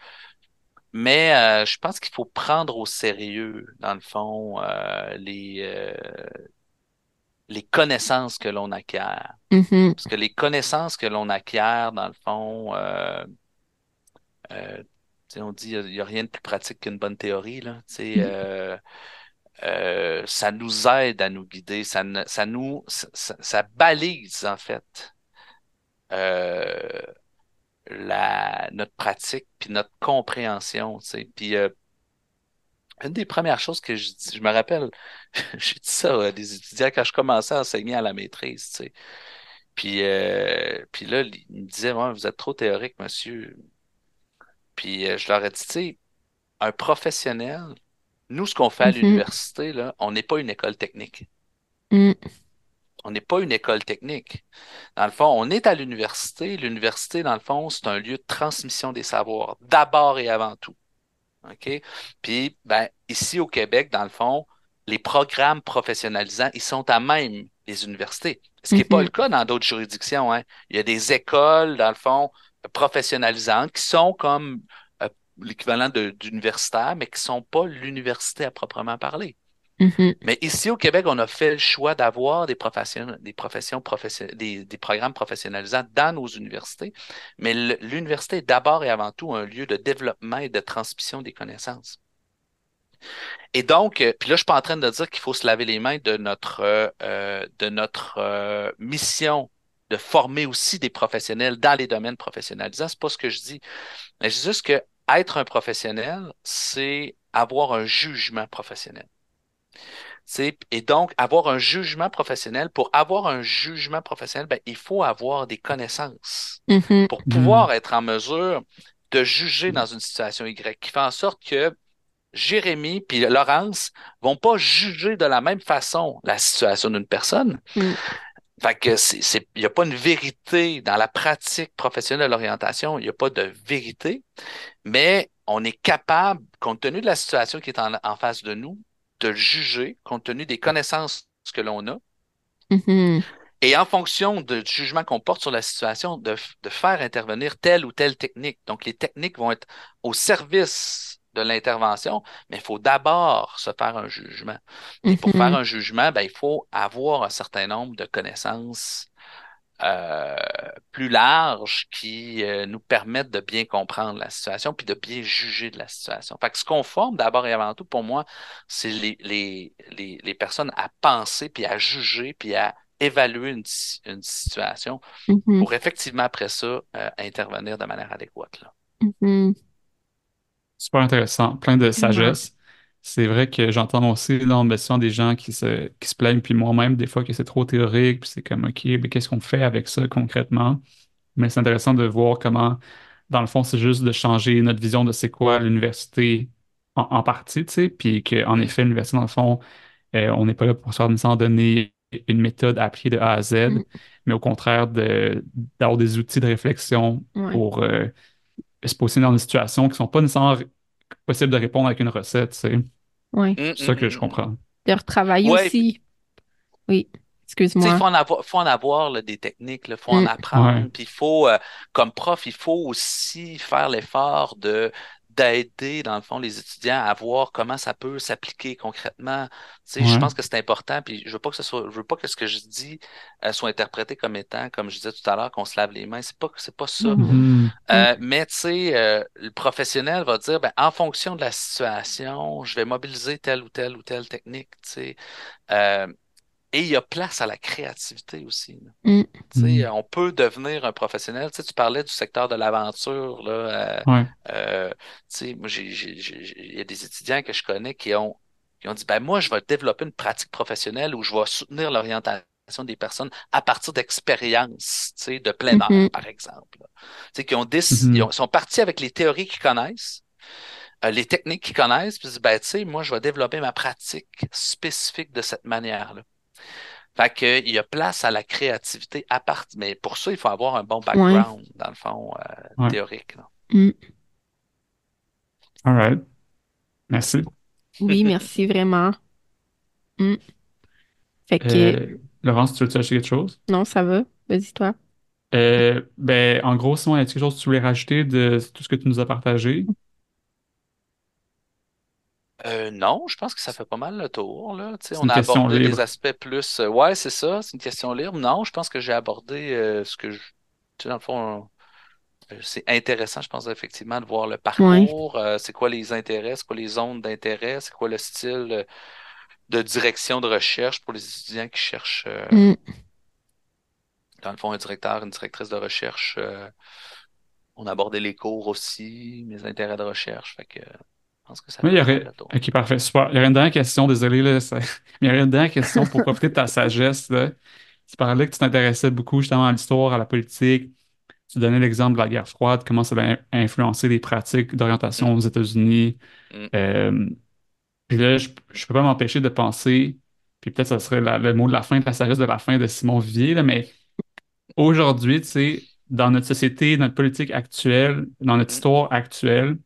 mais euh, je pense qu'il faut prendre au sérieux, dans le fond, euh, les, euh, les connaissances que l'on acquiert. mhm, Parce que les connaissances que l'on acquiert, dans le fond, euh, euh, on dit il n'y a, rien de plus pratique qu'une bonne théorie, là. Sais, euh, ça nous aide à nous guider, ça, ça nous ça, balise en fait la, notre pratique puis notre compréhension. Puis une des premières choses que je dis, je me rappelle, j'ai dit ça à des étudiants quand je commençais à enseigner à la maîtrise, tu sais. Puis, euh, puis là, ils me disaient, ouais, vous êtes trop théorique, monsieur. Puis euh, je leur ai dit, tu sais, un professionnel, nous, ce qu'on fait à Mhm. l'université, là, on n'est pas une école technique. Mm. On n'est pas une école technique. Dans le fond, on est à l'université. L'université, dans le fond, c'est un lieu de transmission des savoirs, d'abord et avant tout. OK? Puis, ben, ici au Québec, dans le fond, les programmes professionnalisants, ils sont à même les universités. Ce qui n'est pas Mhm. le cas dans d'autres juridictions, hein. Il y a des écoles, dans le fond, professionnalisantes qui sont comme euh, l'équivalent d'universitaires, mais qui ne sont pas l'université à proprement parler. Mhm. Mais ici au Québec, on a fait le choix d'avoir des professions, des professions profession- des, des programmes professionnalisants dans nos universités. Mais l'université est d'abord et avant tout un lieu de développement et de transmission des connaissances. Et donc, euh, puis là, je suis pas en train de dire qu'il faut se laver les mains de notre, euh, euh, de notre euh, mission de former aussi des professionnels dans les domaines professionnalisants. C'est pas ce que je dis. Mais je dis juste que être un professionnel, c'est avoir un jugement professionnel. C'est- Et donc, avoir un jugement professionnel, pour avoir un jugement professionnel, ben, il faut avoir des connaissances Mhm. pour pouvoir être en mesure de juger dans une situation Y, qui fait en sorte que Jérémy puis Laurence vont pas juger de la même façon la situation d'une personne. Mm. Fait que c'est, c'est- il n'y a pas une vérité dans la pratique professionnelle de l'orientation, il n'y a pas de vérité, mais on est capable, compte tenu de la situation qui est en, en face de nous, de juger compte tenu des connaissances que l'on a. Mhm. Et en fonction du jugement qu'on porte sur la situation, de, faire intervenir telle ou telle technique. Donc, les techniques vont être au service de l'intervention, mais il faut d'abord se faire un jugement. Et pour Mhm. faire un jugement, ben, il faut avoir un certain nombre de connaissances euh, plus larges qui euh, nous permettent de bien comprendre la situation puis de bien juger de la situation. Fait que ce qu'on forme d'abord et avant tout, pour moi, c'est les, les, les, les personnes à penser puis à juger puis à évaluer une, une situation Mhm. pour effectivement après ça euh, intervenir de manière adéquate. Là. Mhm. Super intéressant, plein de sagesse. C'est vrai que j'entends aussi dans le des gens qui se, qui se plaignent, puis moi-même, des fois, que c'est trop théorique, puis c'est comme, OK, mais qu'est-ce qu'on fait avec ça concrètement? Mais c'est intéressant de voir comment, dans le fond, c'est juste de changer notre vision de c'est quoi l'université en, en partie, tu sais, puis qu'en effet, l'université, dans le fond, euh, on n'est pas là pour se faire donner une méthode appliquée de A à Z, Mm. mais au contraire, de, d'avoir des outils de réflexion Ouais. pour euh, se positionner dans des situations qui ne sont pas nécessairement possibles de répondre avec une recette, tu sais. Ouais. Mm, C'est ça mm, que mm, je comprends. De retravailler Ouais. aussi. Oui. Sais, il Excuse-moi. faut en avoir, faut en avoir là, des techniques, il faut en apprendre. Puis il faut, euh, comme prof, il faut aussi faire l'effort de d'aider, dans le fond, les étudiants à voir comment ça peut s'appliquer concrètement. Tu sais, je Ouais. pense que c'est important. Puis je veux pas que ce soit, je veux pas que ce que je dis euh, soit interprété comme étant, comme je disais tout à l'heure, qu'on se lave les mains. C'est pas, c'est pas ça. Mhm. Mhm. Euh, mais tu sais, euh, le professionnel va dire, ben, en fonction de la situation, je vais mobiliser telle ou telle ou telle technique, tu sais. Et il y a place à la créativité aussi. Mm. Tu sais, Mhm. on peut devenir un professionnel. Tu sais, tu parlais du secteur de l'aventure, là. euh, Ouais. euh, tu sais, moi, j'ai, j'ai- j'ai- il y a des étudiants que je connais qui ont, qui ont dit, ben, moi, je vais développer une pratique professionnelle où je vais soutenir l'orientation des personnes à partir d'expériences, tu sais, de plein air, Mhm. par exemple. là. Tu sais, qui ont Mhm. ils ont- sont partis avec les théories qu'ils connaissent, euh, les techniques qu'ils connaissent, puis ils disent, ben, tu sais, moi, je vais développer ma pratique spécifique de cette manière-là. Fait que, il y a place à la créativité à part, mais pour ça, il faut avoir un bon background, dans le fond, euh, Ouais. théorique. là. Mm. All right. Merci. Oui, merci vraiment. Mm. Fait que, Euh, Laurence, tu veux ajouter quelque chose? non, ça va. Vas-y, toi. Euh, ben, en gros, Simon, y a quelque chose que tu voulais rajouter de tout ce que tu nous as partagé? Euh, non, je pense que ça fait pas mal le tour, là. On a abordé les libre. aspects plus. euh, ouais, c'est ça, c'est une question libre. Non, je pense que j'ai abordé euh, ce que je. Tu sais, dans le fond, euh, c'est intéressant, je pense, effectivement, de voir le parcours. euh, c'est quoi les intérêts, c'est quoi les zones d'intérêt, c'est quoi le style euh, de direction de recherche pour les étudiants qui cherchent, euh, Mm. dans le fond, un directeur, une directrice de recherche. euh, on a abordé les cours aussi, mes intérêts de recherche. Fait que, pense que ça Oui, il y aurait. Ok, parfait, super. Il y aurait une dernière question, désolé, là, ça- mais il y aurait une dernière question pour profiter de ta sagesse, là. Tu parlais que tu t'intéressais beaucoup justement à l'histoire, à la politique. Tu donnais l'exemple de la guerre froide, comment ça a influencé les pratiques d'orientation aux États-Unis. mm, Euh, puis là, je, je peux pas m'empêcher de penser, puis peut-être ça serait la- le mot de la fin, de la sagesse de la fin de Simon Vivier, là, mais aujourd'hui, tu sais, dans notre société, notre politique actuelle, dans notre mm, histoire actuelle.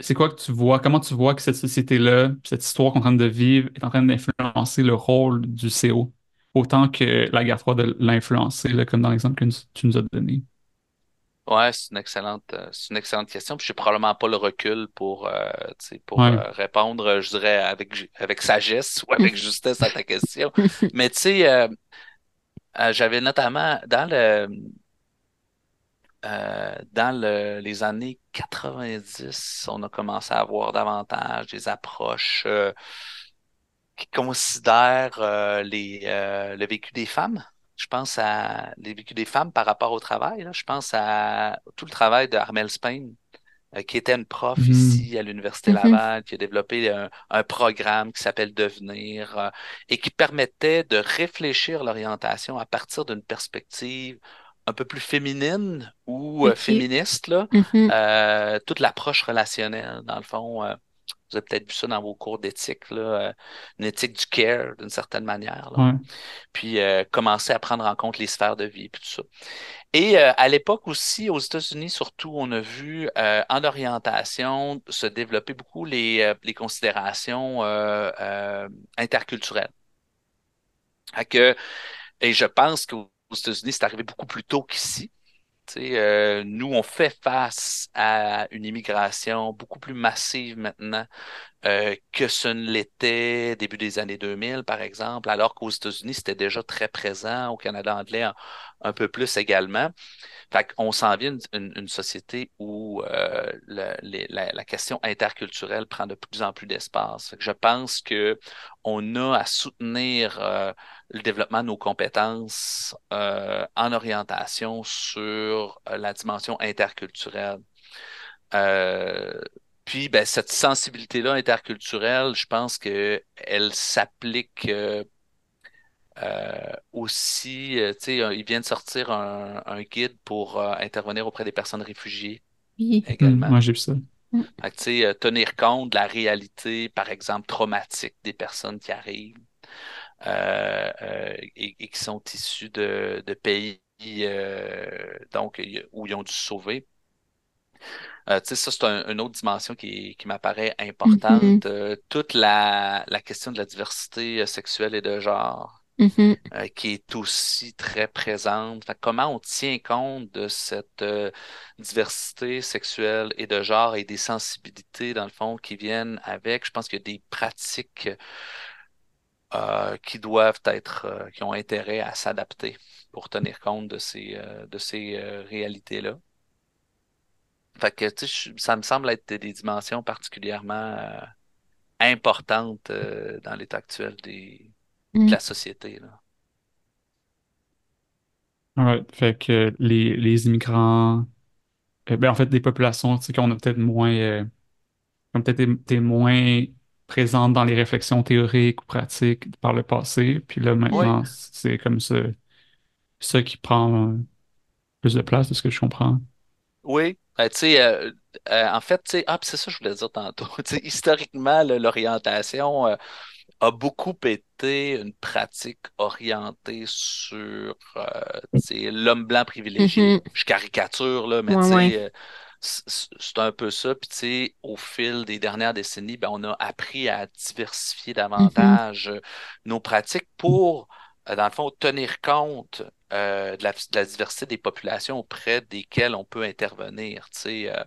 C'est quoi que tu vois, comment tu vois que cette société-là, cette histoire qu'on est en train de vivre est en train d'influencer le rôle du CO, autant que la guerre froide l'a influencé, comme dans l'exemple que tu nous as donné. Ouais, c'est une excellente, euh, c'est une excellente question. Puis j'ai probablement pas le recul pour, euh, pour Ouais. euh, répondre, je dirais, avec, avec sagesse ou avec justesse à ta question. Mais tu sais, euh, j'avais notamment dans le, euh, dans le- les années 90, on a commencé à avoir davantage des approches euh, qui considèrent euh, les, le vécu des femmes. Je pense à les vécus des femmes par rapport au travail. là. Je pense à tout le travail de Armel Spain, qui était une prof Mhm. ici à l'Université Mhm. Laval, qui a développé un, un programme qui s'appelle Devenir euh, et qui permettait de réfléchir l'orientation à partir d'une perspective un peu plus féminine ou euh, féministe, là. Mhm. Euh, toute l'approche relationnelle, dans le fond. euh, vous avez peut-être vu ça dans vos cours d'éthique, là, une éthique du care d'une certaine manière, là. Ouais. Puis euh, commencer à prendre en compte les sphères de vie, puis tout ça. Et euh, à l'époque aussi, aux États-Unis surtout, on a vu euh, en orientation se développer beaucoup les, les considérations euh, euh, interculturelles. Que, et je pense qu'aux États-Unis, c'est arrivé beaucoup plus tôt qu'ici. Euh, nous, on fait face à une immigration beaucoup plus massive maintenant euh, que ce ne l'était début des années 2000, par exemple, alors qu'aux États-Unis, c'était déjà très présent, au Canada anglais un, peu plus également. Fait qu'on s'en vient une, société où euh, la, question interculturelle prend de plus en plus d'espace. Je pense que on a à soutenir euh, le développement de nos compétences en orientation sur la dimension interculturelle. Euh, puis, ben, cette sensibilité-là interculturelle, je pense que elle s'applique euh, euh, aussi, euh, tu sais, il vient de sortir un, un guide pour euh, intervenir auprès des personnes réfugiées Oui. Également. Ouais, j'ai vu ça. Fait que, tu sais, euh, tenir compte de la réalité, par exemple, traumatique des personnes qui arrivent euh, euh, et, et qui sont issues de, de pays euh, donc, y- où ils ont dû se sauver. Euh, tu sais, ça, c'est un- une autre dimension qui, qui m'apparaît importante. Euh, toute la, la question de la diversité euh, sexuelle et de genre, Mhm. euh, qui est aussi très présente. Fait comment on tient compte de cette diversité sexuelle et de genre et des sensibilités, dans le fond, qui viennent avec? Je pense qu'il y a des pratiques qui doivent être, qui ont intérêt à s'adapter pour tenir compte de ces, de ces réalités-là. Fait que, tu sais, ça me semble être des dimensions particulièrement euh, importantes euh, dans l'état actuel des, de Mhm. la société, là. Ouais, fait que les, les immigrants, euh, ben en fait, des populations, tu sais, qu'on a peut-être moins, euh, qui ont peut-être été moins présentes dans les réflexions théoriques ou pratiques par le passé, puis là, maintenant, c'est comme ça, ça qui prend plus de place, de ce que je comprends. oui. Euh, sais, euh, euh, en fait, ah, c'est ça que je voulais dire tantôt. Historiquement, l'orientation euh, a beaucoup été une pratique orientée sur l'homme blanc privilégié. Mhm. Je caricature, là, mais Ouais, ouais. c'est un peu ça. Puis, tu sais, au fil des dernières décennies, ben, on a appris à diversifier Mhm. davantage nos pratiques pour, dans le fond, tenir compte euh, de la, de la diversité des populations auprès desquelles on peut intervenir. Tu sais, euh,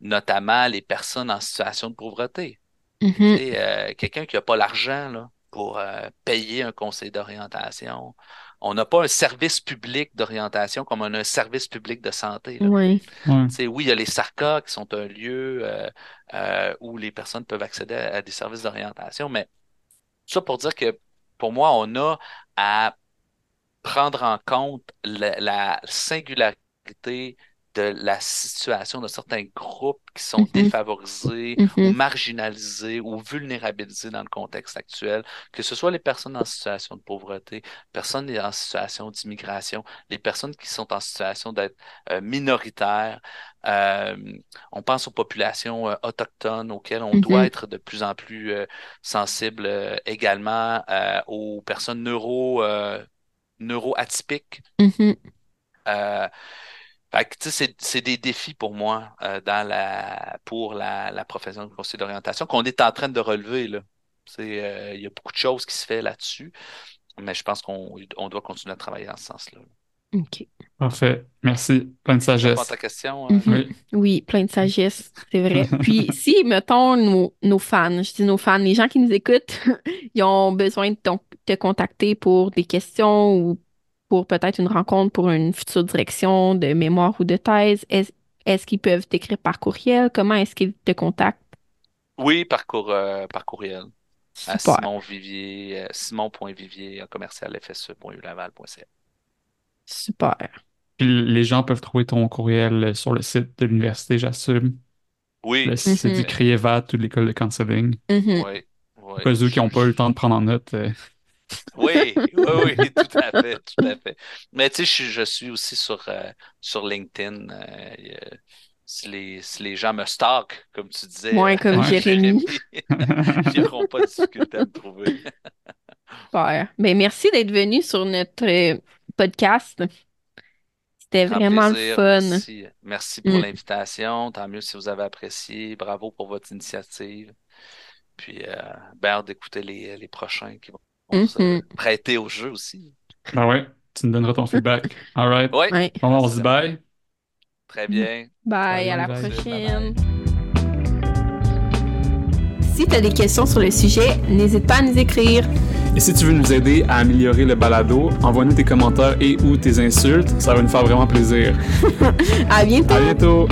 notamment les personnes en situation de pauvreté. Tu Mhm. sais, euh, quelqu'un qui n'a pas l'argent là, pour euh, payer un conseil d'orientation. On n'a pas un service public d'orientation comme on a un service public de santé. Là. Oui. Ouais. Tu sais, oui, il y a les SARCA qui sont un lieu euh, euh, où les personnes peuvent accéder à, à des services d'orientation, mais ça pour dire que pour moi, on a à prendre en compte la, la singularité de la situation de certains groupes qui sont Mhm. défavorisés ou Mhm. marginalisés ou vulnérabilisés dans le contexte actuel, que ce soit les personnes en situation de pauvreté, personnes en situation d'immigration, les personnes qui sont en situation d'être euh, minoritaires. Euh, on pense aux populations euh, autochtones auxquelles on doit être de plus en plus sensible également aux personnes neuro, neuroatypiques. Mhm. Euh, c'est, des défis pour moi euh, dans la, pour la, la profession de conseiller d'orientation qu'on est en train de relever. Euh, il y a beaucoup de choses qui se fait là-dessus, mais je pense qu'on on doit continuer à travailler dans ce sens-là. OK. Parfait. Merci. Plein de sagesse. ta question? euh? Mhm. Oui. Oui, plein de sagesse, c'est vrai. Puis si, mettons, nos, nos fans, je dis nos fans, les gens qui nous écoutent, ils ont besoin de ton- te contacter pour des questions ou pour peut-être une rencontre pour une future direction de mémoire ou de thèse, est- est-ce qu'ils peuvent t'écrire par courriel? Comment est-ce qu'ils te contactent? Oui, par, cour- euh, par courriel. À Super. Simon Vivier, euh, simon.vivier, à commercial fse.ulaval.ca. Super. Puis les gens peuvent trouver ton courriel sur le site de l'université, j'assume? Oui, Le site Mhm. du CRIEVAT ou de l'école de counseling. Mhm. oui, oui. Pour eux qui n'ont pas eu le temps de prendre en note. euh, Oui, oui, oui, tout à fait, tout à fait. Mais tu sais, je, suis- je suis aussi sur, euh, sur LinkedIn. euh, y si, les, si les gens me stalkent, comme tu disais, Ouais, comme Ouais. Jérémy. ils n'auront pas de difficulté à me trouver. Super. Ben, merci d'être venu sur notre euh, podcast. C'était vraiment le plaisir, fun. Merci, merci pour Mm. l'invitation. Tant mieux si vous avez apprécié. Bravo pour votre initiative. Puis, euh, ben, d'écouter les, les prochains qui vont se Mhm. prêter au jeu aussi. Ben ouais, tu nous donneras ton feedback. All right. Oui, Ouais. Bon, on se dit bye. très bien. Bye, Bye, à la bye, bye. prochaine. Si tu as des questions sur le sujet, n'hésite pas à nous écrire. Et si tu veux nous aider à améliorer le balado, envoie-nous tes commentaires et ou tes insultes. Ça va nous faire vraiment plaisir. À bientôt! À bientôt!